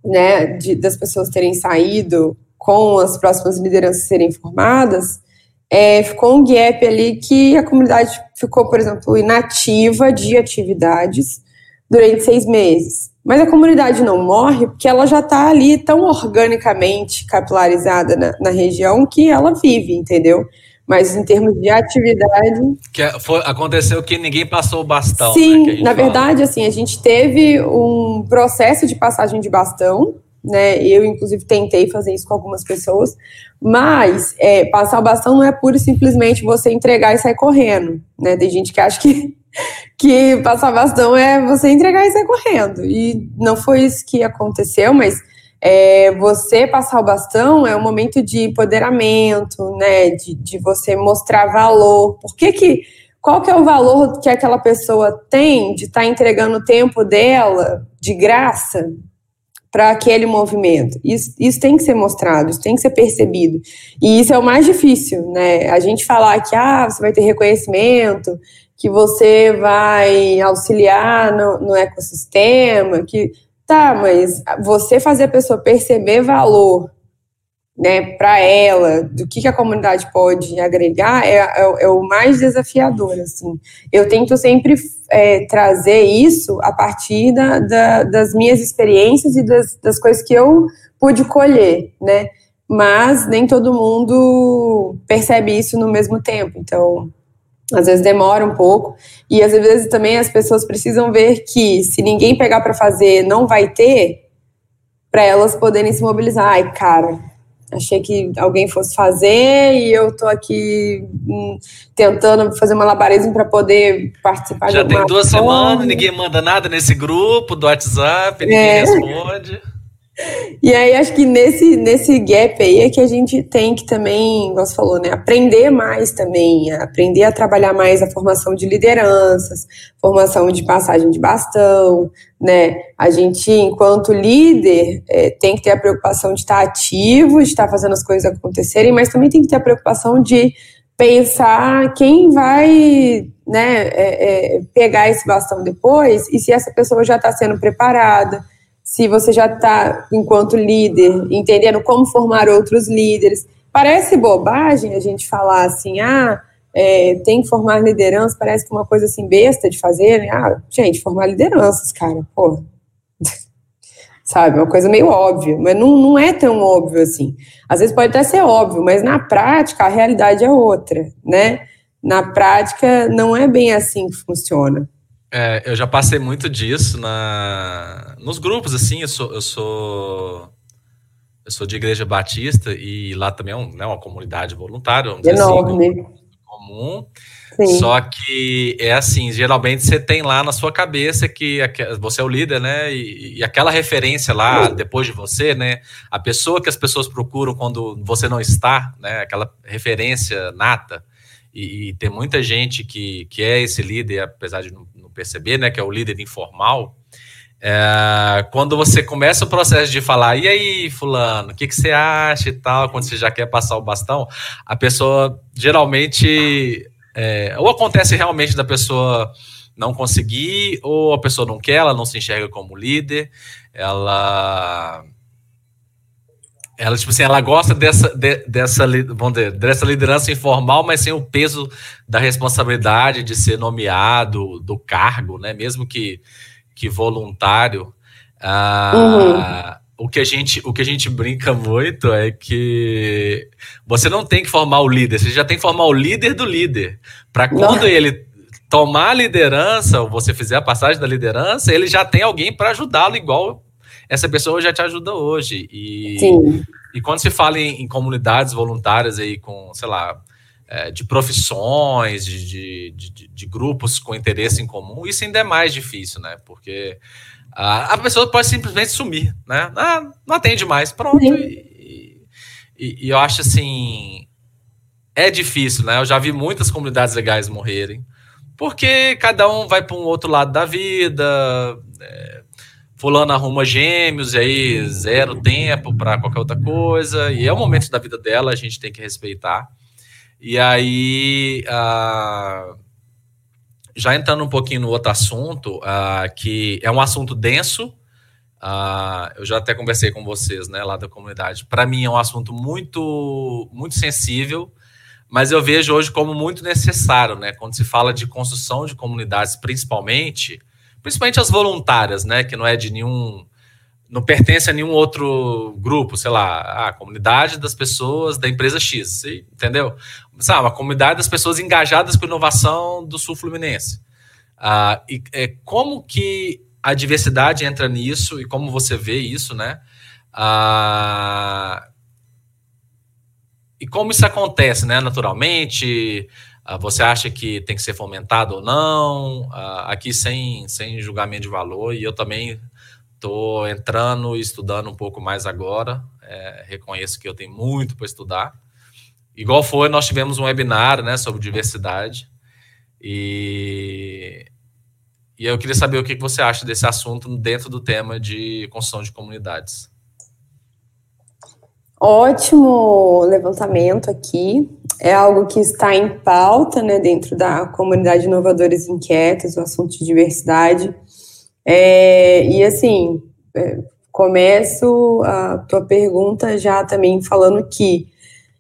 né, de, das pessoas terem saído com as próximas lideranças serem formadas, é, ficou um gap ali que a comunidade ficou, por exemplo, inativa de atividades durante seis meses. Mas a comunidade não morre porque ela já está ali tão organicamente capilarizada na, na, região que ela vive, entendeu? Mas em termos de atividade. Que é, foi, aconteceu que ninguém passou o bastão. Né, Sim, né, na fala. verdade, assim, a gente teve um processo de passagem de bastão né? Eu, inclusive, tentei fazer isso com algumas pessoas, mas é, passar o bastão não é pura e simplesmente você entregar e sair correndo, né? Tem gente que acha que, que passar bastão é você entregar e sair correndo, e não foi isso que aconteceu, mas é, você passar o bastão é um momento de empoderamento, né? De, de você mostrar valor. Por que que qual que é o valor que aquela pessoa tem de estar tá entregando o tempo dela de graça para aquele movimento. Isso, isso tem que ser mostrado, isso tem que ser percebido. E isso é o mais difícil, né? A gente falar que ah, você vai ter reconhecimento, que você vai auxiliar no, no ecossistema, que tá, mas você fazer a pessoa perceber valor né, para ela, do que, que, a comunidade pode agregar, é, é, é, o mais desafiador, assim. Eu tento sempre é, trazer isso a partir da, da, das minhas experiências e das, das coisas que eu pude colher, né, mas nem todo mundo percebe isso no mesmo tempo, então, às vezes demora um pouco, e às vezes também as pessoas precisam ver que se ninguém pegar para fazer, não vai ter, para elas poderem se mobilizar. Ai, cara, Achei que alguém fosse fazer e eu tô aqui hum, tentando fazer uma labarismo para poder participar Já tem duas semanas, ninguém manda nada nesse grupo do WhatsApp, ninguém é. responde. E aí acho que nesse, nesse gap aí é que a gente tem que também, você falou, né, aprender mais também, aprender a trabalhar mais a formação de lideranças, formação de passagem de bastão, né? A gente, enquanto líder, é, tem que ter a preocupação de estar ativo, de estar fazendo as coisas acontecerem, mas também tem que ter a preocupação de pensar quem vai né, é, é, pegar esse bastão depois e se essa pessoa já está sendo preparada se você já está, enquanto líder, entendendo como formar outros líderes. Parece bobagem a gente falar assim, ah, é, tem que formar liderança, parece que é uma coisa assim besta de fazer, né? Ah, gente, formar lideranças, cara, pô. Sabe, uma coisa meio óbvia, mas não, não é tão óbvio assim. Às vezes pode até ser óbvio, mas na prática a realidade é outra, né? Na prática não é bem assim que funciona. É, eu já passei muito disso na, nos grupos, assim, eu sou, eu sou, eu sou de igreja batista e lá também é um, né, uma comunidade voluntária, vamos dizer assim, Enorme. assim, comum. Sim. Só que é assim, geralmente você tem lá na sua cabeça que você é o líder, né? E, e, aquela referência lá depois de você, né? A pessoa que as pessoas procuram quando você não está, né? Aquela referência nata. E, e tem muita gente que, que é esse líder, apesar de não perceber, né, que é o líder informal, é, quando você começa o processo de falar, e aí, fulano, o que, que você acha e tal, quando você já quer passar o bastão, a pessoa geralmente, é, ou acontece realmente da pessoa não conseguir, ou a pessoa não quer, ela não se enxerga como líder, ela ela, tipo assim, ela gosta dessa, de, dessa, vamos dizer, dessa liderança informal, mas sem o peso da responsabilidade de ser nomeado, do cargo, né? Mesmo que, que voluntário. Ah, uhum. o, que a gente, o que a gente brinca muito é que você não tem que formar o líder, você já tem que formar o líder do líder. Para quando não. ele tomar a liderança, ou você fizer a passagem da liderança, ele já tem alguém para ajudá-lo, igual essa pessoa já te ajuda hoje. E, Sim. e quando se fala em, em comunidades voluntárias aí com, sei lá, é, de profissões, de, de, de, de, grupos com interesse em comum, isso ainda é mais difícil, né? Porque a, a pessoa pode simplesmente sumir, né? Ah, não atende mais, pronto. E, e, e, eu acho assim. É difícil, né? Eu já vi muitas comunidades legais morrerem, porque cada um vai para um outro lado da vida. É, fulano arruma gêmeos e aí zero tempo para qualquer outra coisa. E é o momento da vida dela, a gente tem que respeitar. E aí, uh, já entrando um pouquinho no outro assunto, uh, que é um assunto denso, uh, eu já até conversei com vocês, né, lá da comunidade. Para mim é um assunto muito, muito sensível, mas eu vejo hoje como muito necessário, né, quando se fala de construção de comunidades, principalmente, principalmente as voluntárias, né, que não é de nenhum não pertence a nenhum outro grupo, sei lá, a comunidade das pessoas da empresa X, entendeu? Sabe, a comunidade das pessoas engajadas com inovação do Sul Fluminense. Ah, e é, como que a diversidade entra nisso e como você vê isso, né? Ah, e como isso acontece, né? Naturalmente, você acha que tem que ser fomentado ou não? Ah, aqui sem, sem julgamento de valor, e eu também Estou entrando e estudando um pouco mais agora. É, reconheço que eu tenho muito para estudar. Igual foi, nós tivemos um webinar né, sobre diversidade. E, e eu queria saber o que você acha desse assunto dentro do tema de construção de comunidades. Ótimo levantamento aqui. É algo que está em pauta né, dentro da comunidade Inovadores Inquietos, o assunto de diversidade. É, e assim, é, começo a tua pergunta já também falando que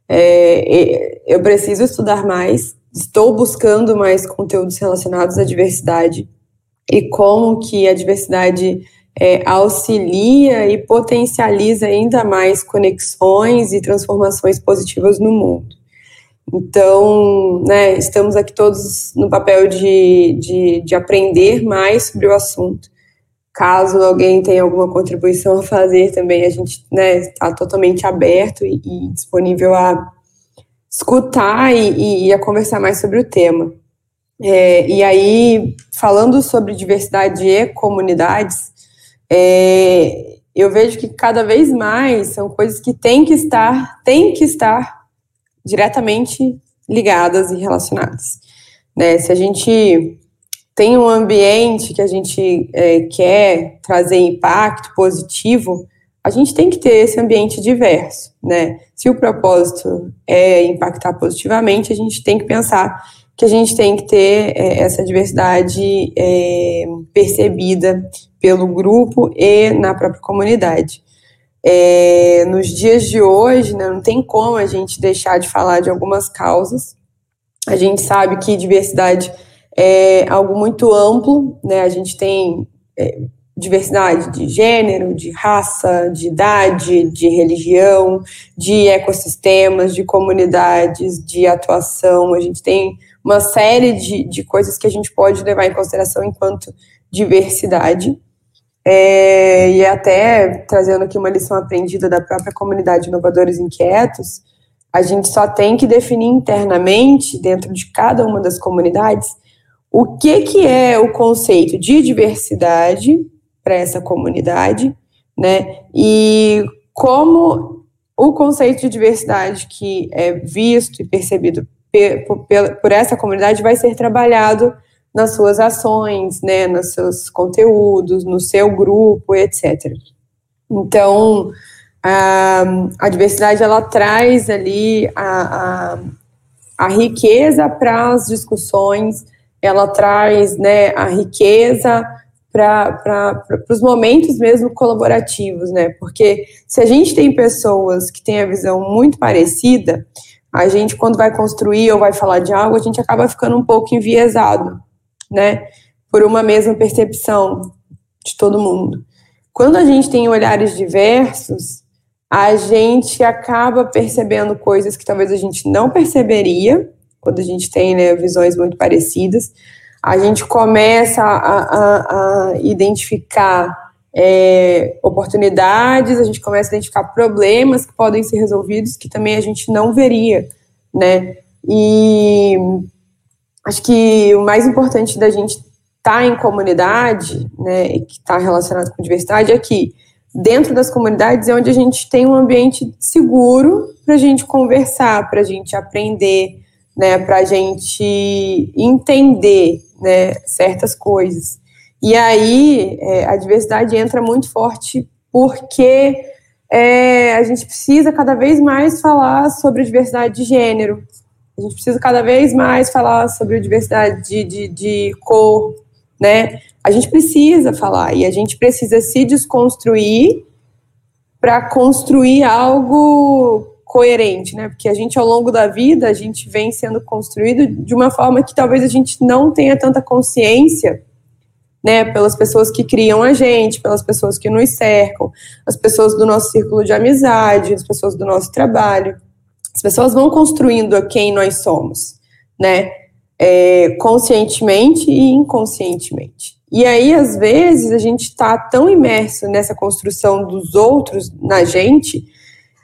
é, eu preciso estudar mais, estou buscando mais conteúdos relacionados à diversidade e como que a diversidade é, auxilia e potencializa ainda mais conexões e transformações positivas no mundo. Então, né, estamos aqui todos no papel de, de, de aprender mais sobre o assunto. Caso alguém tenha alguma contribuição a fazer também, a gente está né, tá totalmente aberto e, e, disponível a escutar e, e, a conversar mais sobre o tema. É, e aí, falando sobre diversidade e comunidades, é, eu vejo que cada vez mais são coisas que têm que estar, têm que estar diretamente ligadas e relacionadas. Né? Se a gente tem um ambiente que a gente é, quer trazer impacto positivo, a gente tem que ter esse ambiente diverso, né? Se o propósito é impactar positivamente, a gente tem que pensar que a gente tem que ter é, essa diversidade é, percebida pelo grupo e na própria comunidade. É, nos dias de hoje, né, não tem como a gente deixar de falar de algumas causas. A gente sabe que diversidade é algo muito amplo, né? A gente tem é, diversidade de gênero, de raça, de idade, de religião, de ecossistemas, de comunidades, de atuação. A gente tem uma série de, de coisas que a gente pode levar em consideração enquanto diversidade. É, e até trazendo aqui uma lição aprendida da própria comunidade Inovadores Inquietos, a gente só tem que definir internamente, dentro de cada uma das comunidades, o que, que é o conceito de diversidade para essa comunidade, né? E como o conceito de diversidade que é visto e percebido por, por essa comunidade vai ser trabalhado nas suas ações, né, nos seus conteúdos, no seu grupo, etc. Então, a, a diversidade ela traz ali a, a, a riqueza para as discussões, ela traz né, a riqueza para os momentos mesmo colaborativos, né? Porque se a gente tem pessoas que têm a visão muito parecida, a gente, quando vai construir ou vai falar de algo, a gente acaba ficando um pouco enviesado né? Por uma mesma percepção de todo mundo. Quando a gente tem olhares diversos, a gente acaba percebendo coisas que talvez a gente não perceberia, quando a gente tem né, visões muito parecidas. A gente começa a, a, a identificar é, oportunidades, a gente começa a identificar problemas que podem ser resolvidos que também a gente não veria, né? E acho que o mais importante da gente estar tá em comunidade, né, que está relacionado com diversidade, é que dentro das comunidades é onde a gente tem um ambiente seguro para a gente conversar, para a gente aprender, né, para a gente entender né, certas coisas. E aí é, a diversidade entra muito forte porque é, a gente precisa cada vez mais falar sobre diversidade de gênero, a gente precisa cada vez mais falar sobre diversidade de, de, de cor, né? A gente precisa falar e a gente precisa se desconstruir para construir algo coerente, né? Porque a gente ao longo da vida a gente vem sendo construído de uma forma que talvez a gente não tenha tanta consciência, né? Pelas pessoas que criam a gente, pelas pessoas que nos cercam, as pessoas do nosso círculo de amizade, as pessoas do nosso trabalho. As pessoas vão construindo a quem nós somos, né? É, conscientemente e inconscientemente. E aí, às vezes, a gente está tão imerso nessa construção dos outros na gente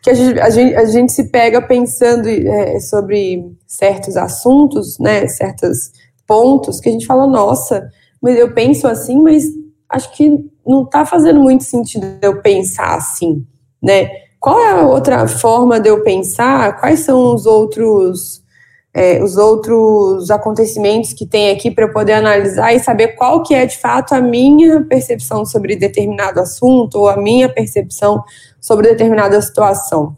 que a gente, a gente, a gente se pega pensando é, sobre certos assuntos, né, certos pontos, que a gente fala, nossa, mas eu penso assim, mas acho que não está fazendo muito sentido eu pensar assim, né? Qual é a outra forma de eu pensar? Quais são os outros é, os outros acontecimentos que tem aqui para eu poder analisar e saber qual que é de fato a minha percepção sobre determinado assunto ou a minha percepção sobre determinada situação.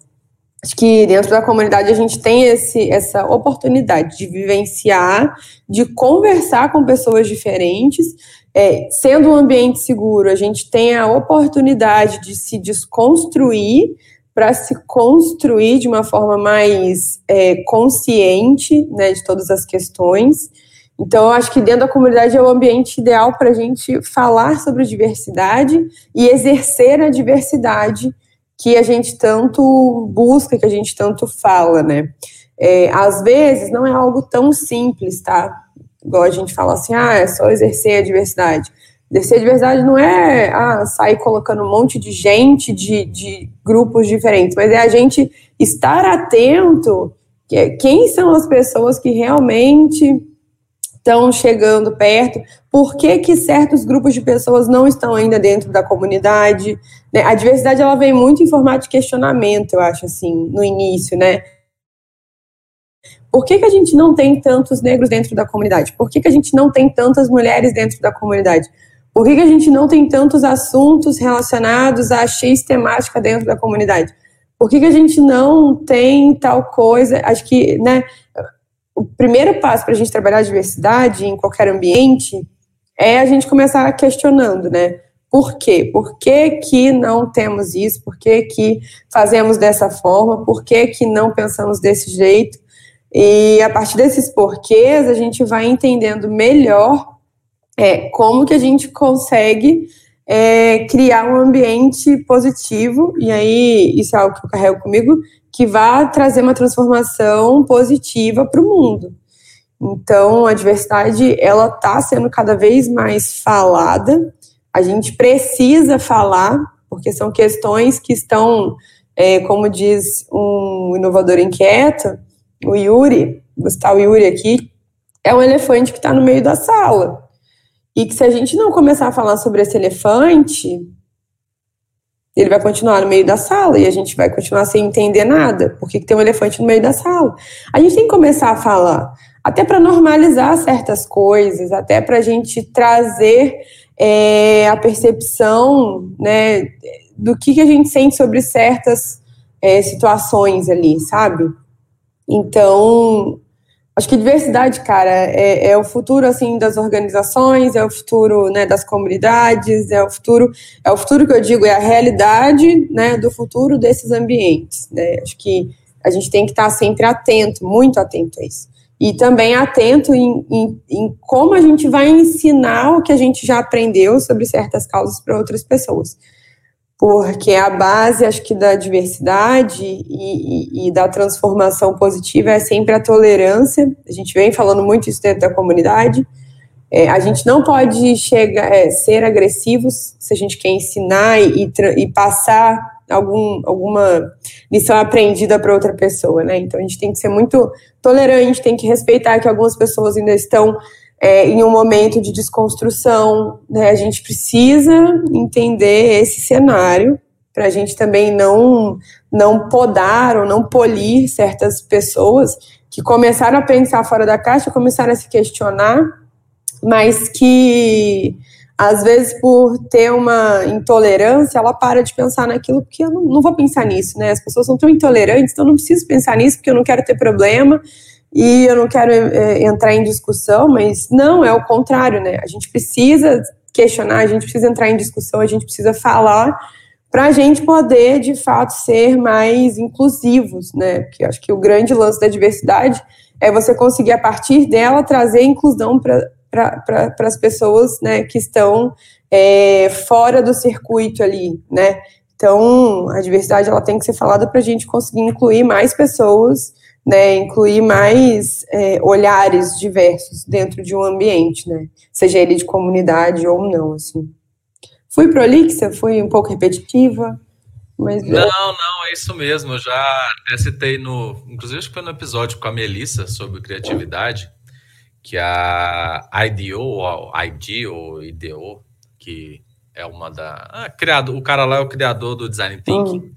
Acho que dentro da comunidade a gente tem esse, essa oportunidade de vivenciar, de conversar com pessoas diferentes, é, sendo um ambiente seguro, a gente tem a oportunidade de se desconstruir para se construir de uma forma mais é, consciente né, de todas as questões. Então, eu acho que dentro da comunidade é o ambiente ideal para a gente falar sobre diversidade e exercer a diversidade que a gente tanto busca, que a gente tanto fala, né? É, às vezes não é algo tão simples, tá? Igual a gente fala assim, ah, é só exercer a diversidade. Descer de verdade não é ah, sair colocando um monte de gente de, de grupos diferentes, mas é a gente estar atento que, quem são as pessoas que realmente estão chegando perto, por que, que certos grupos de pessoas não estão ainda dentro da comunidade. Né? A diversidade ela vem muito em formato de questionamento, eu acho, assim, no início, né? Por que, que a gente não tem tantos negros dentro da comunidade? Por que, que a gente não tem tantas mulheres dentro da comunidade? Por que, que a gente não tem tantos assuntos relacionados a X temática dentro da comunidade? Por que, que a gente não tem tal coisa? Acho que né, o primeiro passo para a gente trabalhar a diversidade em qualquer ambiente é a gente começar questionando, né? Por quê? Por que, que não temos isso? Por que, que fazemos dessa forma? Por que, que não pensamos desse jeito? E a partir desses porquês, a gente vai entendendo melhor é como que a gente consegue é, criar um ambiente positivo, e aí isso é algo que eu carrego comigo, que vai trazer uma transformação positiva para o mundo. Então, a diversidade, ela está sendo cada vez mais falada, a gente precisa falar, porque são questões que estão, é, como diz um inovador inquieto, o Yuri, Gustavo Yuri aqui, é um elefante que está no meio da sala. E que se a gente não começar a falar sobre esse elefante, ele vai continuar no meio da sala e a gente vai continuar sem entender nada. Por que, que tem um elefante no meio da sala? A gente tem que começar a falar, até para normalizar certas coisas, até para a gente trazer é, a percepção né, do que, que a gente sente sobre certas é, situações ali, sabe? Então, Acho que diversidade, cara, é, é, o futuro assim das organizações, é o futuro né, das comunidades, é o futuro, é o futuro que eu digo é a realidade, né, do futuro desses ambientes. Né? Acho que a gente tem que estar sempre atento, muito atento a isso, e também atento em, em, em como a gente vai ensinar o que a gente já aprendeu sobre certas causas para outras pessoas porque a base, acho que, da diversidade e, e, e, da transformação positiva é sempre a tolerância. A gente vem falando muito isso dentro da comunidade. É, a gente não pode chegar, é, ser agressivos se a gente quer ensinar e, e passar algum, alguma lição aprendida para outra pessoa, né? Então a gente tem que ser muito tolerante, tem que respeitar que algumas pessoas ainda estão é, em um momento de desconstrução, né? A gente precisa entender esse cenário para a gente também não não podar ou não polir certas pessoas que começaram a pensar fora da caixa, começaram a se questionar, mas que às vezes por ter uma intolerância, ela para de pensar naquilo porque eu não, não vou pensar nisso, né? As pessoas são tão intolerantes, então eu não preciso pensar nisso porque eu não quero ter problema e eu não quero é, entrar em discussão, mas não, é o contrário, né? A gente precisa questionar, a gente precisa entrar em discussão, a gente precisa falar para a gente poder, de fato, ser mais inclusivos, né? Porque acho que o grande lance da diversidade é você conseguir, a partir dela, trazer inclusão para para as pessoas né, que estão é, fora do circuito ali, né? Então, a diversidade ela tem que ser falada para a gente conseguir incluir mais pessoas, né, incluir mais é, olhares diversos dentro de um ambiente, né? Seja ele de comunidade ou não, assim. Fui prolixa, fui um pouco repetitiva, mas... Não, não, é isso mesmo. Eu já até citei no... Inclusive, acho que foi no episódio com a Melissa sobre criatividade, que a IDO, ID ou IDO, que é uma da. Ah, criado, o cara lá é o criador do Design Thinking. Uhum.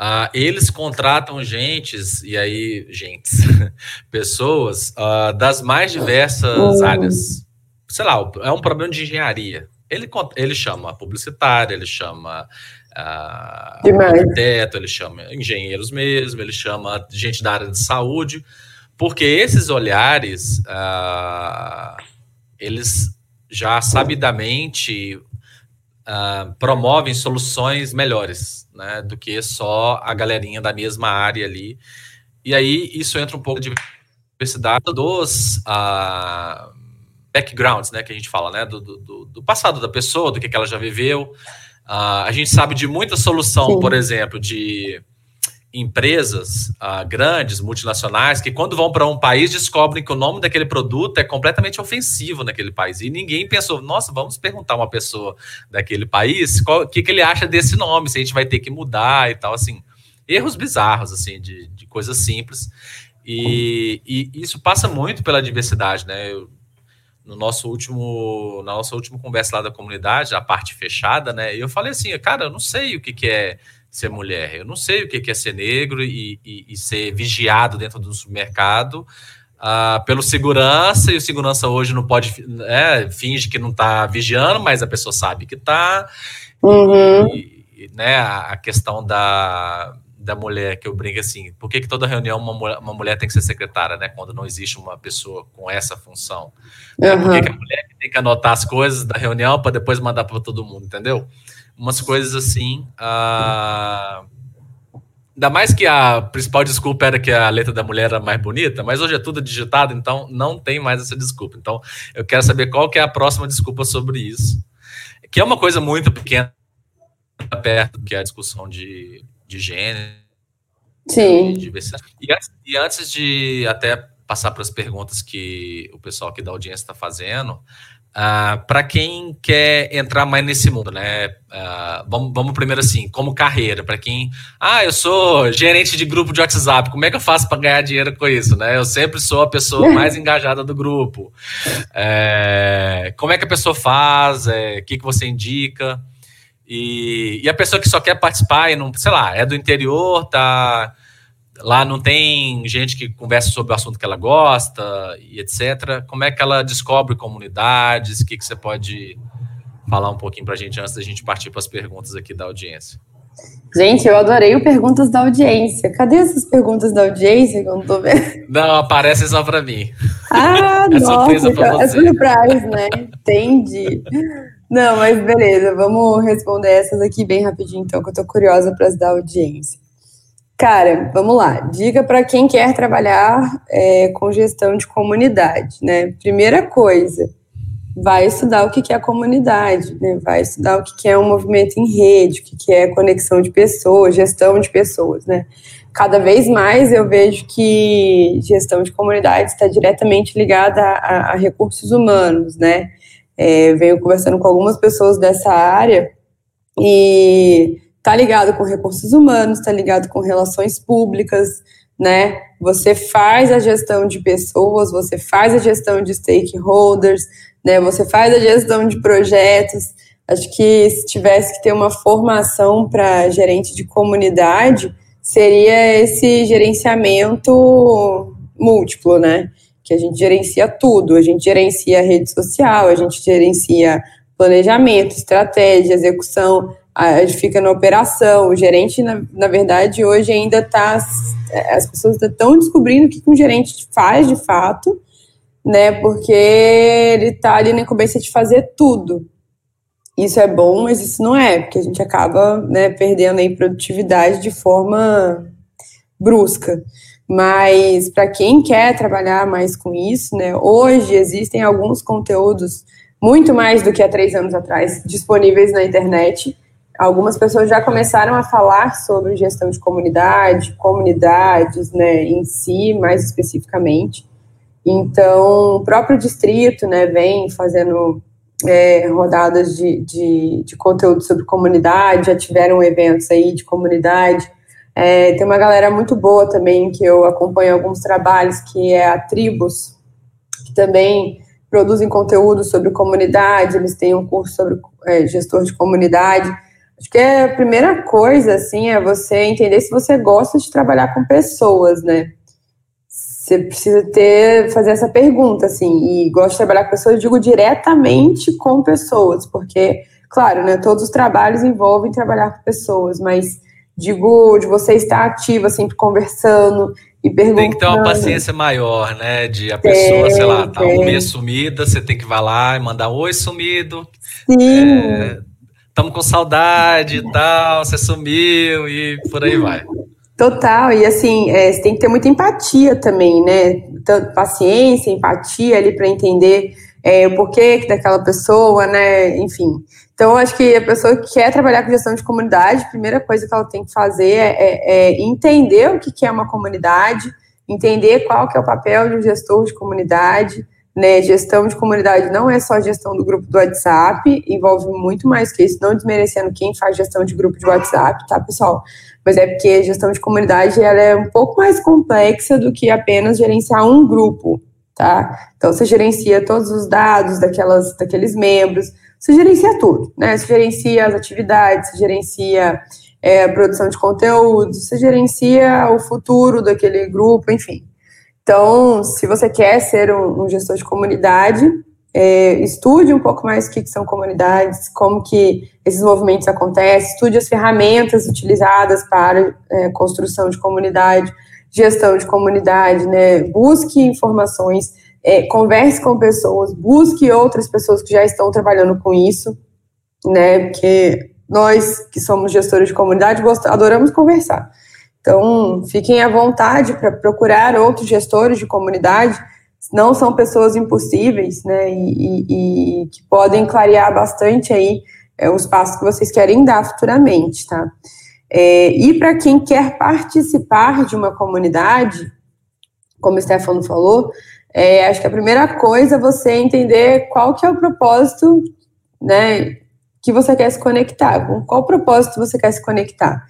Uh, eles contratam gentes, e aí, gentes, pessoas uh, das mais diversas uhum. áreas. Sei lá, é um problema de engenharia. Ele, ele chama publicitário, ele chama uh, arquiteto, ele chama engenheiros mesmo, ele chama gente da área de saúde. Porque esses olhares, uh, eles já sabidamente uh, promovem soluções melhores, né, do que só a galerinha da mesma área ali. E aí isso entra um pouco de diversidade dos uh, backgrounds, né, que a gente fala, né, do, do, do passado da pessoa, do que, que ela já viveu. a gente sabe de muita solução, Sim. por exemplo, de empresas uh, grandes, multinacionais, que quando vão para um país descobrem que o nome daquele produto é completamente ofensivo naquele país. E ninguém pensou, nossa, vamos perguntar uma pessoa daquele país o que, que ele acha desse nome, se a gente vai ter que mudar e tal, assim. Erros bizarros, assim, de, de coisas simples. E, e, isso passa muito pela diversidade, né? Eu, no nosso último, na nossa última conversa lá da comunidade, a parte fechada, né? Eu falei assim, cara, eu não sei o que, que é ser mulher. Eu não sei o que é ser negro e, e, e ser vigiado dentro do supermercado uh, pelo segurança, e o segurança hoje não pode, é, finge que não está vigiando, mas a pessoa sabe que está. Uhum. E, né, a, questão da, da mulher, que eu brinco assim, por que, que toda reunião uma mulher, uma mulher tem que ser secretária, né? Quando não existe uma pessoa com essa função. Uhum. Por que, que a mulher tem que anotar as coisas da reunião para depois mandar para todo mundo, entendeu? Umas coisas assim. Uh... Ainda mais que a principal desculpa era que a letra da mulher era mais bonita, mas hoje é tudo digitado, então não tem mais essa desculpa. Então, eu quero saber qual que é a próxima desculpa sobre isso. Que é uma coisa muito pequena perto, que é a discussão de, de gênero. Sim. De diversidade. E, e antes de até passar para as perguntas que o pessoal aqui da audiência está fazendo, Uh, ah, para quem quer entrar mais nesse mundo, né? Uh, vamos, vamos, primeiro assim, como carreira, para quem, ah, eu sou gerente de grupo de WhatsApp, como é que eu faço para ganhar dinheiro com isso, né? Eu sempre sou a pessoa mais engajada do grupo. É, como é que a pessoa faz? É, o que, que você indica? E, e, a pessoa que só quer participar e não, sei lá, é do interior, tá Lá não tem gente que conversa sobre o assunto que ela gosta e etc. Como é que ela descobre comunidades? O que, que você pode falar um pouquinho para a gente antes da gente partir para as perguntas aqui da audiência? Gente, eu adorei o perguntas da audiência. Cadê essas perguntas da audiência que eu não tô vendo? Não, aparece só para mim. Ah, é nossa, então, é surprise, né? Entendi. Não, mas beleza, vamos responder essas aqui bem rapidinho, então, que eu tô curiosa para as da audiência. Cara, vamos lá. Dica para quem quer trabalhar é, com gestão de comunidade, né? Primeira coisa, vai estudar o que é comunidade, né? Vai estudar o que é um movimento em rede, o que é conexão de pessoas, gestão de pessoas, né? Cada vez mais eu vejo que gestão de comunidade está diretamente ligada a, a, recursos humanos, né? É, venho conversando com algumas pessoas dessa área e tá ligado com recursos humanos, tá ligado com relações públicas, né? Você faz a gestão de pessoas, você faz a gestão de stakeholders, né? Você faz a gestão de projetos. Acho que se tivesse que ter uma formação para gerente de comunidade, seria esse gerenciamento múltiplo, né? Que a gente gerencia tudo, a gente gerencia rede social, a gente gerencia planejamento, estratégia, execução, a gente fica na operação. O gerente, na, na verdade, hoje ainda está. As pessoas estão descobrindo o que um gerente faz de fato, né? Porque ele está ali na incumbência de fazer tudo. Isso é bom, mas isso não é, porque a gente acaba né, perdendo aí produtividade de forma brusca. Mas para quem quer trabalhar mais com isso, né, hoje existem alguns conteúdos muito mais do que há três anos atrás disponíveis na internet. Algumas pessoas já começaram a falar sobre gestão de comunidade, comunidades, né, em si, mais especificamente. Então, o próprio distrito, né, vem fazendo é, rodadas de, de, de, conteúdo sobre comunidade, já tiveram eventos aí de comunidade. É, tem uma galera muito boa também que eu acompanho alguns trabalhos, que é a Tribos, que também produzem conteúdo sobre comunidade, eles têm um curso sobre é, gestor de comunidade. Acho que é a primeira coisa, assim, é você entender se você gosta de trabalhar com pessoas, né? Você precisa ter, fazer essa pergunta, assim, e gosto de trabalhar com pessoas, eu digo diretamente com pessoas, porque, claro, né, todos os trabalhos envolvem trabalhar com pessoas, mas digo de você estar ativa, sempre conversando e perguntando. Tem que ter uma paciência maior, né, de a pessoa, tem, sei lá, tá tem. um mês sumida, você tem que ir lá e mandar oi sumido. Sim. Estamos com saudade e tal, você sumiu e por aí vai. Total, e assim, é, você tem que ter muita empatia também, né? Tanto paciência, empatia ali para entender é, o porquê daquela pessoa, né? Enfim. Então, acho que a pessoa que quer trabalhar com gestão de comunidade, a primeira coisa que ela tem que fazer é, é, é entender o que é uma comunidade, entender qual que é o papel de um gestor de comunidade, né, gestão de comunidade não é só gestão do grupo do WhatsApp, envolve muito mais que isso, não desmerecendo quem faz gestão de grupo de WhatsApp, tá, pessoal? Mas é porque a gestão de comunidade ela é um pouco mais complexa do que apenas gerenciar um grupo, tá? Então você gerencia todos os dados daquelas, daqueles membros, você gerencia tudo, né? Você gerencia as atividades, você gerencia é, a produção de conteúdo, você gerencia o futuro daquele grupo, enfim. Então, se você quer ser um, um gestor de comunidade, é, estude um pouco mais o que, que, são comunidades, como que esses movimentos acontecem, estude as ferramentas utilizadas para é, construção de comunidade, gestão de comunidade, né? Busque informações, é, converse com pessoas, busque outras pessoas que já estão trabalhando com isso, né? Porque nós que somos gestores de comunidade adoramos conversar. Então, fiquem à vontade para procurar outros gestores de comunidade, não são pessoas impossíveis, né, e, e, e que podem clarear bastante aí é, os passos que vocês querem dar futuramente, tá? É, e para quem quer participar de uma comunidade, como o Stefano falou, é, acho que a primeira coisa é você entender qual que é o propósito, né, que você quer se conectar, com qual propósito você quer se conectar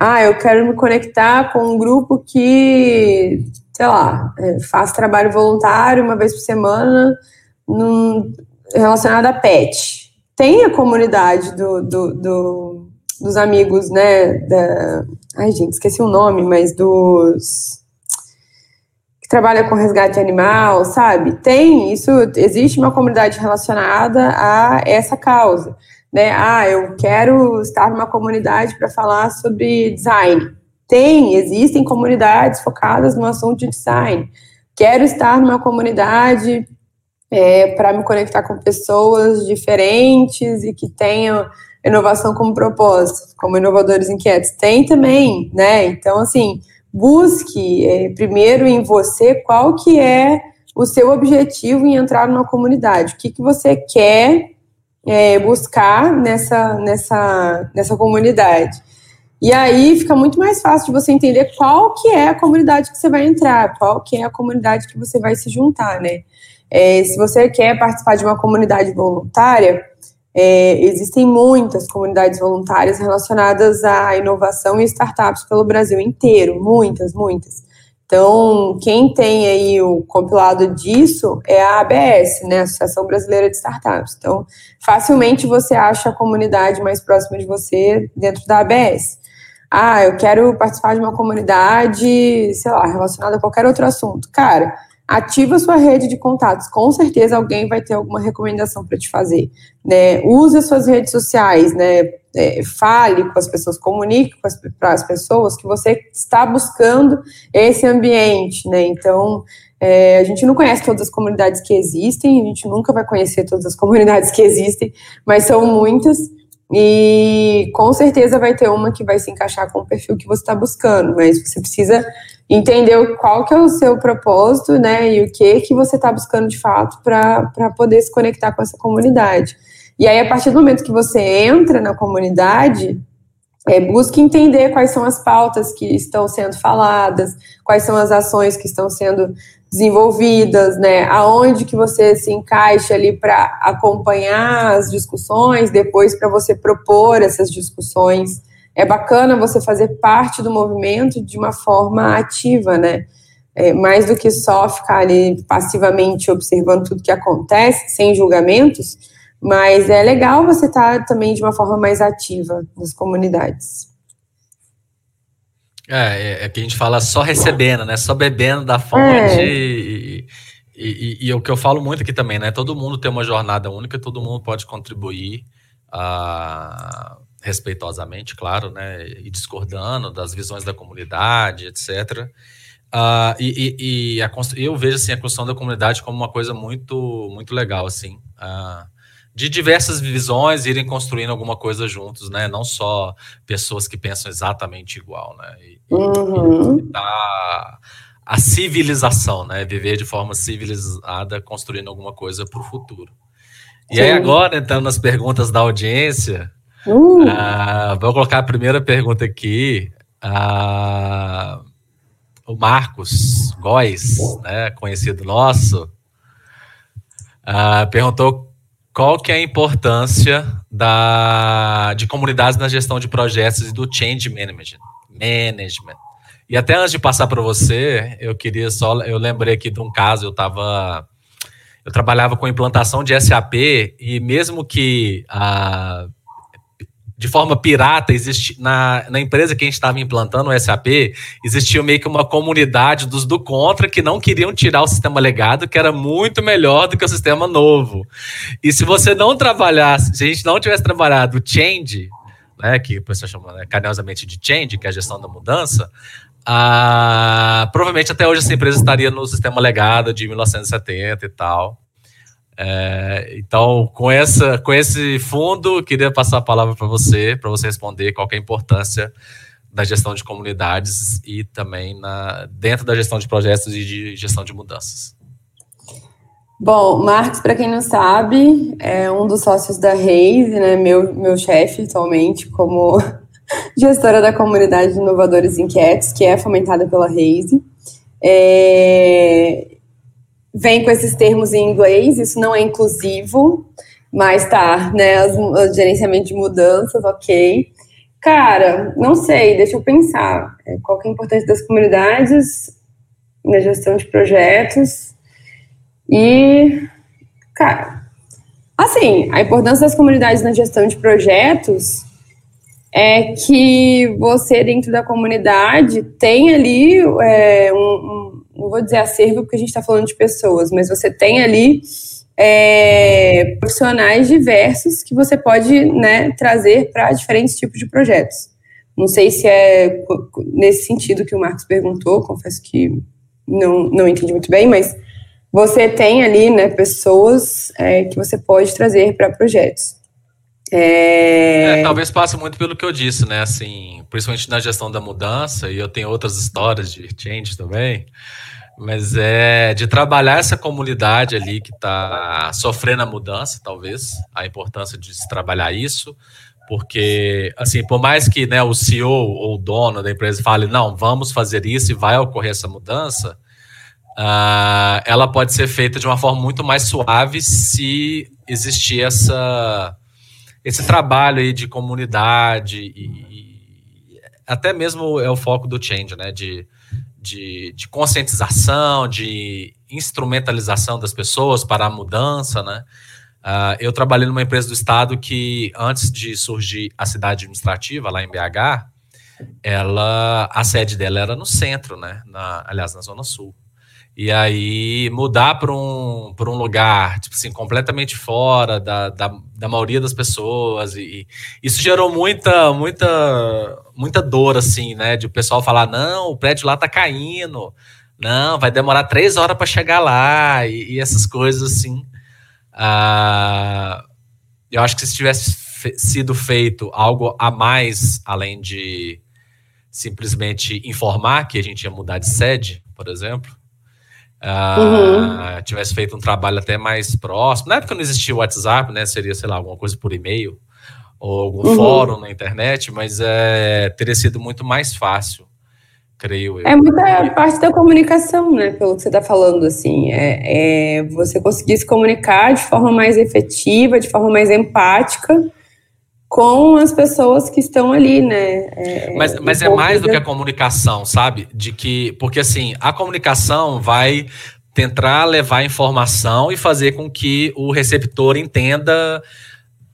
ah, eu quero me conectar com um grupo que, sei lá, é, faz trabalho voluntário uma vez por semana num, relacionado a pet. Tem a comunidade do, do, do, dos amigos, né? Da, ai, gente, esqueci o nome, mas dos que trabalha com resgate animal, sabe? Tem isso, existe uma comunidade relacionada a essa causa né? Ah, eu quero estar numa comunidade para falar sobre design. Tem, existem comunidades focadas no assunto de design. Quero estar numa comunidade é, para me conectar com pessoas diferentes e que tenham inovação como propósito, como inovadores inquietos. Tem também, né? Então, assim, busque é, primeiro em você qual que é o seu objetivo em entrar numa comunidade. O que, que você quer é, buscar nessa, nessa, nessa comunidade. E aí fica muito mais fácil de você entender qual que é a comunidade que você vai entrar, qual que é a comunidade que você vai se juntar, né? É, se você quer participar de uma comunidade voluntária, é, existem muitas comunidades voluntárias relacionadas à inovação e startups pelo Brasil inteiro, muitas, muitas. Então, quem tem aí o compilado disso é a ABS, né, Associação Brasileira de Startups. Então, facilmente você acha a comunidade mais próxima de você dentro da ABS. Ah, eu quero participar de uma comunidade, sei lá, relacionada a qualquer outro assunto. Cara, ativa sua rede de contatos. Com certeza alguém vai ter alguma recomendação para te fazer. Né? Use as suas redes sociais, né? É, fale com as pessoas, comunique para as pessoas que você está buscando esse ambiente, né? Então, é, a gente não conhece todas as comunidades que existem, a gente nunca vai conhecer todas as comunidades que existem, mas são muitas. E com certeza vai ter uma que vai se encaixar com o perfil que você está buscando, mas você precisa entender qual que é o seu propósito, né, e o que que você está buscando de fato para poder se conectar com essa comunidade. E aí, a partir do momento que você entra na comunidade, é, busque entender quais são as pautas que estão sendo faladas, quais são as ações que estão sendo desenvolvidas, né? Aonde que você se encaixa ali para acompanhar as discussões, depois para você propor essas discussões é bacana você fazer parte do movimento de uma forma ativa, né? É, mais do que só ficar ali passivamente observando tudo que acontece, sem julgamentos, mas é legal você estar tá também de uma forma mais ativa nas comunidades. É, é, é que a gente fala só recebendo, né? Só bebendo da fonte. É. E, e, e, e, o que eu falo muito aqui também, né? Todo mundo tem uma jornada única, todo mundo pode contribuir. Uh, respeitosamente, claro, né, e discordando das visões da comunidade, etc. Uh, ah, e, e, e a, eu vejo assim a construção da comunidade como uma coisa muito muito legal, assim, uh, de diversas visões irem construindo alguma coisa juntos, né? Não só pessoas que pensam exatamente igual, né? E, uhum. e tá a civilização, né? Viver de forma civilizada, construindo alguma coisa para o futuro. E Sim. aí agora entrando nas perguntas da audiência, Uh. Uh, vou colocar a primeira pergunta aqui. Uh, o Marcos Góes, né, conhecido nosso, uh, perguntou qual que é a importância da, de comunidades na gestão de projetos e do change management. management. E até antes de passar para você, eu queria só, eu lembrei aqui de um caso, eu estava eu trabalhava com implantação de SAP e mesmo que a de forma pirata, existe, na, na empresa que a gente estava implantando o SAP, existia meio que uma comunidade dos do contra que não queriam tirar o sistema legado, que era muito melhor do que o sistema novo. E se você não trabalhasse, se a gente não tivesse trabalhado o change, né, que o pessoal chama né, carinhosamente de change, que é a gestão da mudança, ah, provavelmente até hoje essa empresa estaria no sistema legado de 1970 e tal. É, então, com, essa, com esse fundo, queria passar a palavra para você, para você responder qual é a importância da gestão de comunidades e também na, dentro da gestão de projetos e de gestão de mudanças. Bom, Marcos, para quem não sabe, é um dos sócios da Reis, né, meu, meu chefe atualmente como gestora da comunidade de inovadores inquietos, que é fomentada pela Reis. É, vem com esses termos em inglês, isso não é inclusivo, mas tá, né? O gerenciamento de mudanças, ok. Cara, não sei, deixa eu pensar. É, qual que é a importância das comunidades na gestão de projetos? E, cara, assim, a importância das comunidades na gestão de projetos é que você, dentro da comunidade, tem ali é, um não vou dizer acervo porque a gente está falando de pessoas, mas você tem ali é, profissionais diversos que você pode né, trazer para diferentes tipos de projetos. Não sei se é nesse sentido que o Marcos perguntou, confesso que não, não entendi muito bem, mas você tem ali né, pessoas é, que você pode trazer para projetos. É... É, talvez passe muito pelo que eu disse, né? Assim, principalmente na gestão da mudança, e eu tenho outras histórias de change também. Mas é de trabalhar essa comunidade ali que está sofrendo a mudança, talvez, a importância de se trabalhar isso, porque, assim, por mais que né, o CEO ou o dono da empresa fale, não, vamos fazer isso e vai ocorrer essa mudança, uh, ela pode ser feita de uma forma muito mais suave se existir essa esse trabalho aí de comunidade e, e, até mesmo é o foco do Change, né? De, de, de, conscientização, de instrumentalização das pessoas para a mudança, né? Uh, eu trabalhei numa empresa do estado que, antes de surgir a cidade administrativa, lá em BH, ela, a sede dela era no centro, né? Na, aliás, na Zona Sul. E aí mudar para um, um lugar, tipo assim, completamente fora da, da, da maioria das pessoas. E, e, isso gerou muita, muita, muita dor, assim, né? De o pessoal falar, não, o prédio lá tá caindo. Não, vai demorar três horas para chegar lá. E, e, essas coisas, assim. Ah, eu acho que se tivesse fe sido feito algo a mais, além de simplesmente informar que a gente ia mudar de sede, por exemplo, uhum. tivesse feito um trabalho até mais próximo. Na época não existia o WhatsApp, né? Seria, sei lá, alguma coisa por e-mail ou algum uhum. fórum na internet, mas é, teria sido muito mais fácil, creio eu. É muita parte da comunicação, né? Pelo que você está falando, assim, é, é você conseguir se comunicar de forma mais efetiva, de forma mais empática com as pessoas que estão ali, né? É, mas mas é mais do que a comunicação, sabe? De que, porque assim, a comunicação vai tentar levar informação e fazer com que o receptor entenda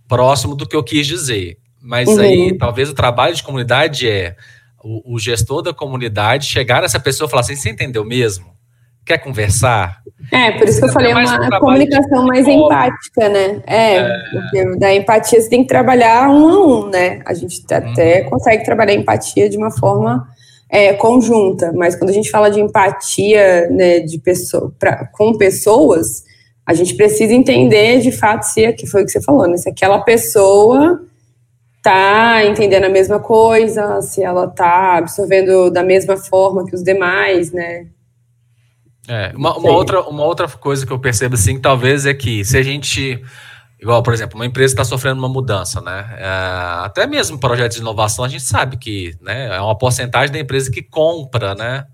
próximo do que eu quis dizer. Mas uhum. aí, talvez o trabalho de comunidade é o, o gestor da comunidade chegar a essa pessoa e falar assim: você entendeu mesmo? Quer conversar? É, por isso que eu falei, é uma comunicação mais empática, né? É, é, porque da empatia você tem que trabalhar um a um, né? A gente até uhum. consegue trabalhar empatia de uma forma é, conjunta, mas quando a gente fala de empatia né, de pessoa, pra, com pessoas, a gente precisa entender de fato se, que foi o que você falou, né? Se aquela pessoa tá entendendo a mesma coisa, se ela tá absorvendo da mesma forma que os demais, né? É, uma, uma outra, uma outra coisa que eu percebo assim, talvez é que se a gente, igual, por exemplo, uma empresa está sofrendo uma mudança, né? É, até mesmo projetos de inovação, a gente sabe que né, é uma porcentagem da empresa que compra, né?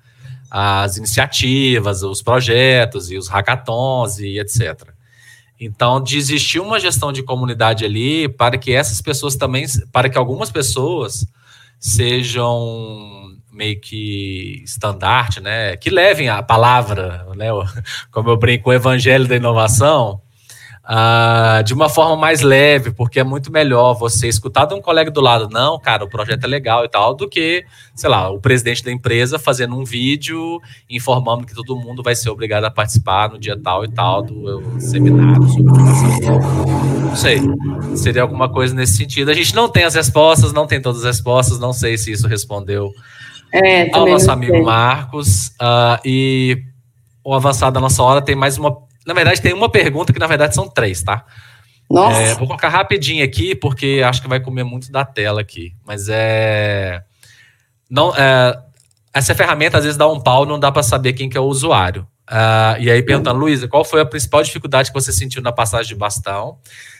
As iniciativas, os projetos e os hackathons e etc. Então, de existir uma gestão de comunidade ali para que essas pessoas também, para que algumas pessoas sejam meio que estandarte, né? Que levem a palavra, né? Como eu brinco, o evangelho da inovação. Uh, de uma forma mais leve, porque é muito melhor você escutar de um colega do lado, não, cara, o projeto é legal e tal, do que, sei lá, o presidente da empresa fazendo um vídeo informando que todo mundo vai ser obrigado a participar no dia tal e tal do seminário sobre. Não sei, seria alguma coisa nesse sentido. A gente não tem as respostas, não tem todas as respostas, não sei se isso respondeu é, ao nosso amigo sei. Marcos. Uh, e o avançado da nossa hora tem mais uma. Na verdade, tem uma pergunta que na verdade são três, tá? Nossa. É, vou colocar rapidinho aqui, porque acho que vai comer muito da tela aqui. Mas é. Não, é, essa ferramenta às vezes dá um pau, não dá para saber quem que é o usuário. Uh, e aí perguntando, Luísa, qual foi a principal dificuldade que você sentiu na passagem de bastão?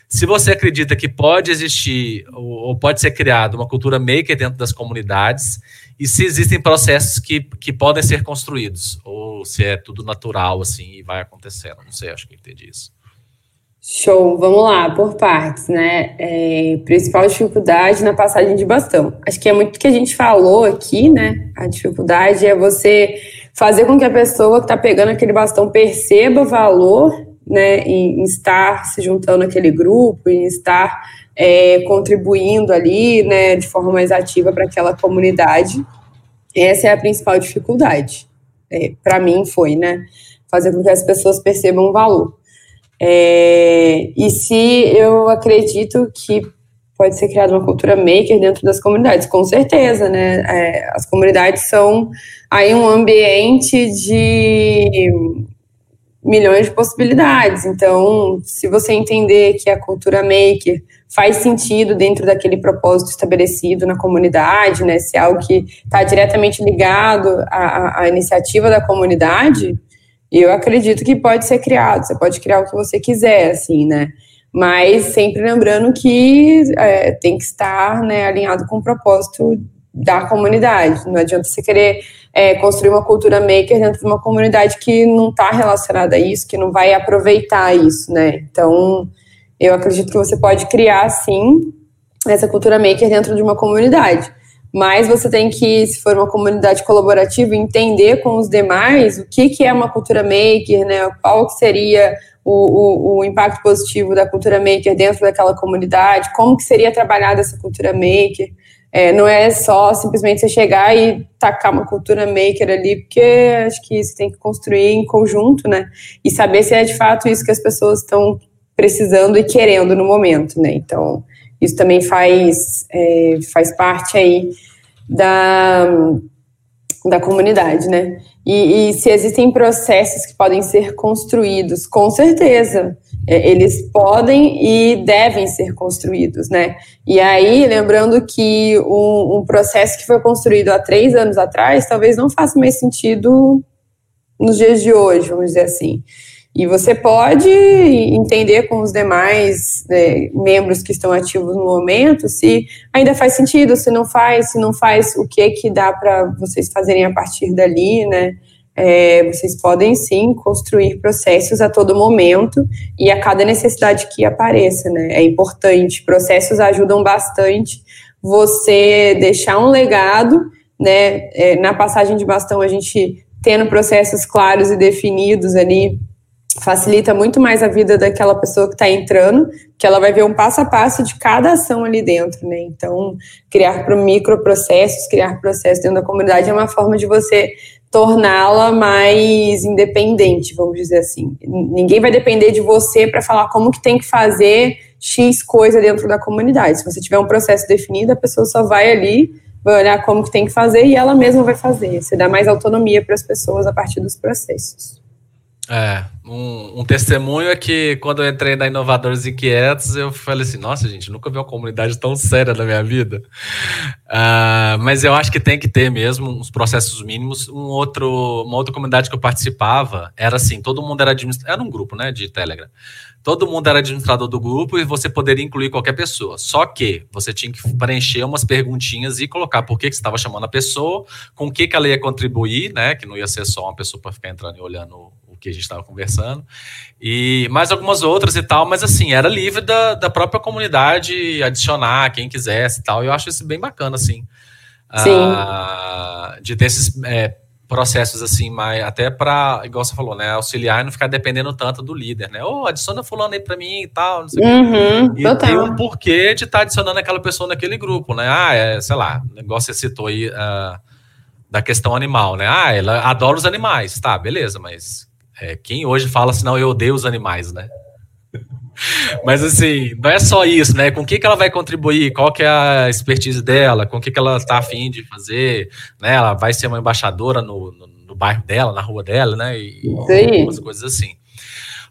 Se você acredita que pode existir ou pode ser criada uma cultura maker dentro das comunidades e se existem processos que, que podem ser construídos ou se é tudo natural assim e vai acontecendo. Não sei, acho que entendi isso. Show, vamos lá, por partes, né? É, principal dificuldade na passagem de bastão. Acho que é muito que a gente falou aqui, né? A dificuldade é você fazer com que a pessoa que está pegando aquele bastão perceba valor né, em, em estar se juntando àquele grupo, em estar é, contribuindo ali, né, de forma mais ativa para aquela comunidade. Essa é a principal dificuldade. É, para mim foi, né, fazer com que as pessoas percebam o valor. É, e se eu acredito que pode ser criada uma cultura maker dentro das comunidades, com certeza, né? É, as comunidades são aí um ambiente de milhões de possibilidades. Então, se você entender que a cultura maker faz sentido dentro daquele propósito estabelecido na comunidade, né? Se é algo que está diretamente ligado à, à, iniciativa da comunidade, eu acredito que pode ser criado. Você pode criar o que você quiser, assim, né? Mas sempre lembrando que é, tem que estar né, alinhado com o propósito da comunidade. Não adianta você querer é, construir uma cultura maker dentro de uma comunidade que não está relacionada a isso, que não vai aproveitar isso, né? Então, eu acredito que você pode criar, sim, essa cultura maker dentro de uma comunidade. Mas você tem que, se for uma comunidade colaborativa, entender com os demais o que, que é uma cultura maker, né? Qual que seria o, o, o, impacto positivo da cultura maker dentro daquela comunidade, como que seria trabalhada essa cultura maker. É, não é só simplesmente você chegar e tacar uma cultura maker ali, porque acho que você tem que construir em conjunto, né? E saber se é de fato isso que as pessoas estão precisando e querendo no momento, né? Então, isso também faz, é, faz parte aí da, da comunidade, né? E, e, se existem processos que podem ser construídos, com certeza, é, eles podem e devem ser construídos, né? E aí, lembrando que um, um, processo que foi construído há três anos atrás, talvez não faça mais sentido nos dias de hoje, vamos dizer assim. E você pode entender com os demais né, membros que estão ativos no momento se ainda faz sentido, se não faz, se não faz, o que que dá para vocês fazerem a partir dali, né? É, vocês podem sim construir processos a todo momento e a cada necessidade que apareça, né? É importante. Processos ajudam bastante você deixar um legado, né? É, na passagem de bastão, a gente tendo processos claros e definidos ali facilita muito mais a vida daquela pessoa que está entrando, que ela vai ver um passo a passo de cada ação ali dentro, né? Então, criar para microprocessos, criar processos dentro da comunidade é uma forma de você torná-la mais independente, vamos dizer assim. Ninguém vai depender de você para falar como que tem que fazer X coisa dentro da comunidade. Se você tiver um processo definido, a pessoa só vai ali, vai olhar como que tem que fazer e ela mesma vai fazer. Você dá mais autonomia para as pessoas a partir dos processos. É, um, um, testemunho é que quando eu entrei na Inovadores Inquietos, eu falei assim, nossa gente, nunca vi uma comunidade tão séria na minha vida. Uh, mas eu acho que tem que ter mesmo uns processos mínimos. Um outro, uma outra comunidade que eu participava era assim, todo mundo era administrador, era um grupo né, de Telegram. Todo mundo era administrador do grupo e você poderia incluir qualquer pessoa. Só que você tinha que preencher umas perguntinhas e colocar por que, que você estava chamando a pessoa, com o que, que ela ia contribuir, né? Que não ia ser só uma pessoa para ficar entrando e olhando que a gente estava conversando, e mais algumas outras e tal, mas assim, era livre da, da própria comunidade adicionar quem quisesse e tal, e eu acho isso bem bacana, assim. Sim. Ah, de ter esses é, processos assim, mas até para, igual você falou, né, auxiliar e não ficar dependendo tanto do líder, né? Ô, oh, adiciona fulano aí para mim e tal, não sei uhum, o quê. E tem um porquê de estar tá adicionando aquela pessoa naquele grupo, né? Ah, é, sei lá, o negócio você citou aí uh, da questão animal, né? Ah, ela adora os animais, tá, beleza, mas é, quem hoje fala assim, não, eu odeio os animais, né? Mas assim, não é só isso, né? Com o que, que ela vai contribuir? Qual que é a expertise dela? Com o que, que ela está afim de fazer? Né? Ela vai ser uma embaixadora no, no, no bairro dela, na rua dela, né? E algumas coisas assim.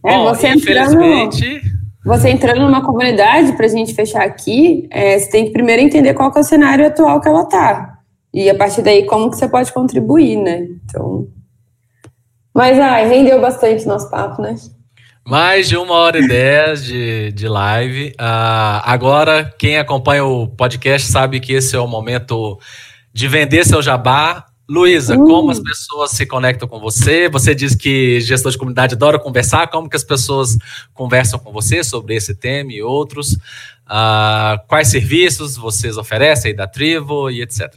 É, Bom, você infelizmente... Entrando, você entrando numa comunidade, para a gente fechar aqui, é, você tem que primeiro entender qual que é o cenário atual que ela está. E a partir daí, como que você pode contribuir, né? Então, mas, ai, rendeu bastante nosso papo, né? Mais de uma hora e dez de, de live. Uh, agora, quem acompanha o podcast sabe que esse é o momento de vender seu jabá. Luísa, uh. como as pessoas se conectam com você? Você diz que gestor de comunidade adora conversar. Como que as pessoas conversam com você sobre esse tema e outros? Uh, quais serviços vocês oferecem aí da Trivo e etc.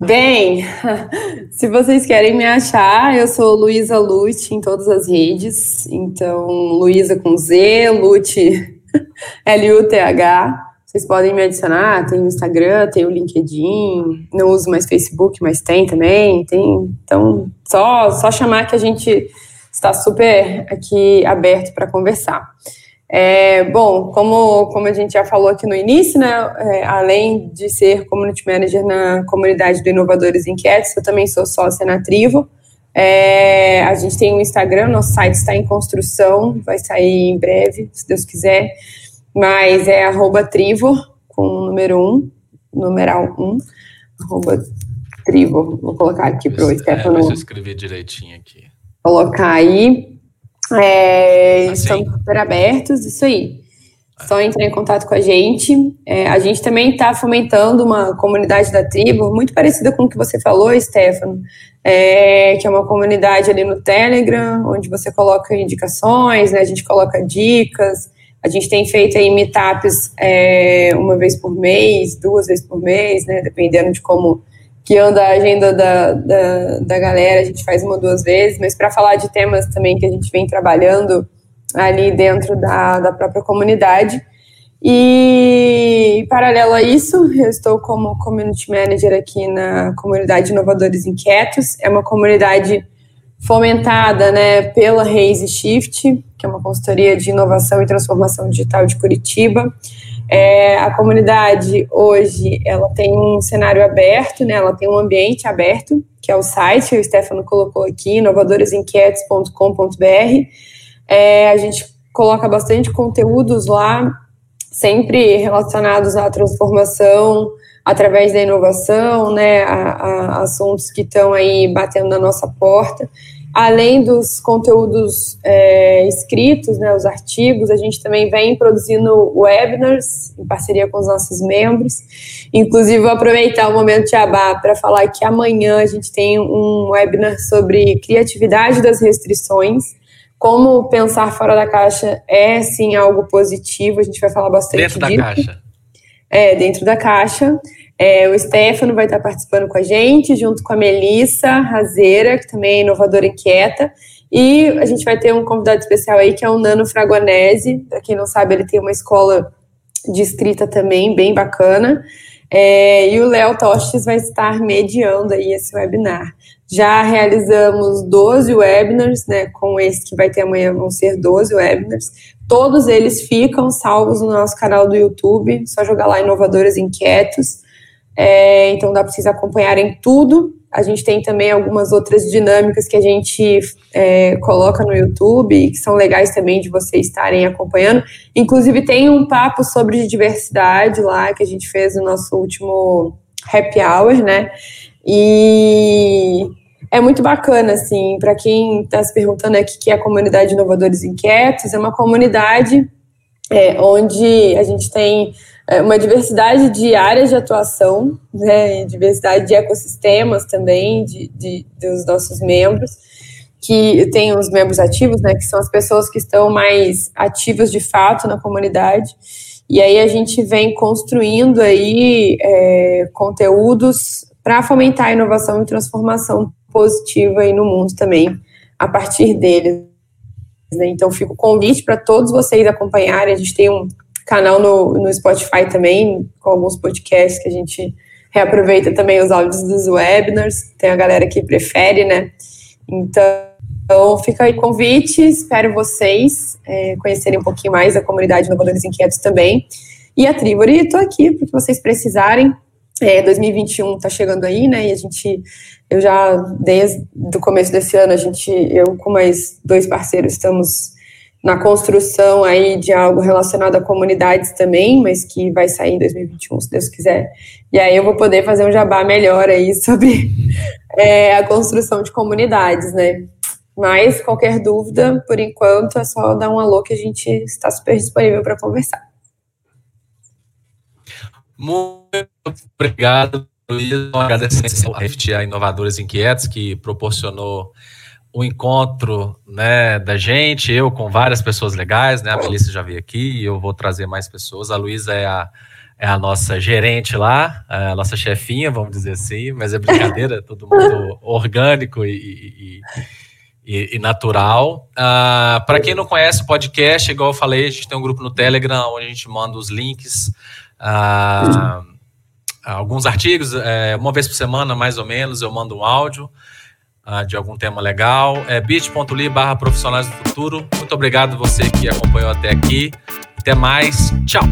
Bem, se vocês querem me achar, eu sou Luísa Lute em todas as redes. Então, Luísa com Z, Lute L-U-T-H. Vocês podem me adicionar, tem o Instagram, tem o LinkedIn, não uso mais Facebook, mas tem também, tem. Então, só, só chamar que a gente está super aqui aberto para conversar. É, bom, como, como a gente já falou aqui no início, né, é, além de ser Community Manager na comunidade do Inovadores Inquietos, eu também sou sócia na Trivo. É, a gente tem um Instagram, nosso site está em construção, vai sair em breve, se Deus quiser, mas é arroba Trivo, com o número 1, um, numeral 1, um, arroba Trivo. Vou colocar aqui para o Stefano. É, deixa eu escrever direitinho aqui. Colocar aí. É, assim. Estamos super abertos, isso aí. Só entrar em contato com a gente. É, a gente também está fomentando uma comunidade da tribo, muito parecida com o que você falou, Stefano, é, que é uma comunidade ali no Telegram, onde você coloca indicações, né, a gente coloca dicas, A gente tem feito aí meetups é, uma vez por mês, duas vezes por mês, né, dependendo de como que anda a agenda da, da, da galera, a gente faz uma ou duas vezes, mas para falar de temas também que a gente vem trabalhando ali dentro da, da própria comunidade. E, paralelo a isso, eu estou como Community Manager aqui na comunidade Inovadores Inquietos. É uma comunidade fomentada né, pela Raise Shift, que é uma consultoria de inovação e transformação digital de Curitiba. É, a comunidade hoje ela tem um cenário aberto, né, ela tem um ambiente aberto, que é o site, o Stefano colocou aqui, inovadoresinquietos.com.br. É, a gente coloca bastante conteúdos lá sempre relacionados à transformação através da inovação, né, a, a assuntos que estão aí batendo na nossa porta. Além dos conteúdos é, escritos, né, os artigos, a gente também vem produzindo webinars em parceria com os nossos membros. Inclusive, vou aproveitar o momento de abá para falar que amanhã a gente tem um webinar sobre criatividade das restrições como pensar fora da caixa é sim algo positivo, a gente vai falar bastante dentro disso. Dentro da caixa. É, dentro da caixa. É, o Stefano vai estar participando com a gente, junto com a Melissa Razeira, que também é inovadora inquieta. E a gente vai ter um convidado especial aí, que é o Nano Fragonese. Para quem não sabe, ele tem uma escola de escrita também, bem bacana. É, e o Léo Tostes vai estar mediando aí esse webinar. Já realizamos 12 webinars, né? Com esse que vai ter amanhã vão ser 12 webinars. Todos eles ficam salvos no nosso canal do YouTube, só jogar lá Inovadores Inquietos. É, então dá para vocês acompanharem tudo. A gente tem também algumas outras dinâmicas que a gente é, coloca no YouTube, que são legais também de vocês estarem acompanhando. Inclusive, tem um papo sobre diversidade lá que a gente fez no nosso último happy hour, né? E é muito bacana, assim, para quem está se perguntando aqui que é a comunidade de Inovadores Inquietos, é uma comunidade é, onde a gente tem é, uma diversidade de áreas de atuação, né, diversidade de ecossistemas também, de, de, dos nossos membros, que tem os membros ativos, né, que são as pessoas que estão mais ativas de fato na comunidade, e aí a gente vem construindo aí é, conteúdos para fomentar a inovação e transformação positiva aí no mundo também, a partir deles. Né? Então, fica o convite para todos vocês acompanharem. A gente tem um canal no, no Spotify também, com alguns podcasts que a gente reaproveita também os áudios dos webinars. Tem a galera que prefere, né? Então, fica aí o convite. Espero vocês é, conhecerem um pouquinho mais a comunidade Inovadores Inquietos também. E a Tribori, estou aqui para que vocês precisarem. É, 2021 está chegando aí, né? E a gente, eu já desde o começo desse ano, a gente, eu com mais dois parceiros estamos na construção aí de algo relacionado a comunidades também, mas que vai sair em 2021, se Deus quiser. E aí eu vou poder fazer um jabá melhor aí sobre é, a construção de comunidades, né? Mas qualquer dúvida, por enquanto, é só dar um alô que a gente está super disponível para conversar. Muito obrigado, Luiz. Agradecendo a FT, a Inovadores Inquietos, que proporcionou o encontro né, da gente, eu com várias pessoas legais, né? A Melissa já veio aqui, eu vou trazer mais pessoas. A Luísa é a, é a nossa gerente lá, a nossa chefinha, vamos dizer assim, mas é brincadeira, todo mundo orgânico e, e, e, e natural. Uh, Para quem não conhece o podcast, igual eu falei, a gente tem um grupo no Telegram onde a gente manda os links ah, alguns artigos, é, uma vez por semana, mais ou menos, eu mando um áudio ah, de algum tema legal. É bit.ly barra profissionais do futuro. Muito obrigado você que acompanhou até aqui. Até mais. Tchau.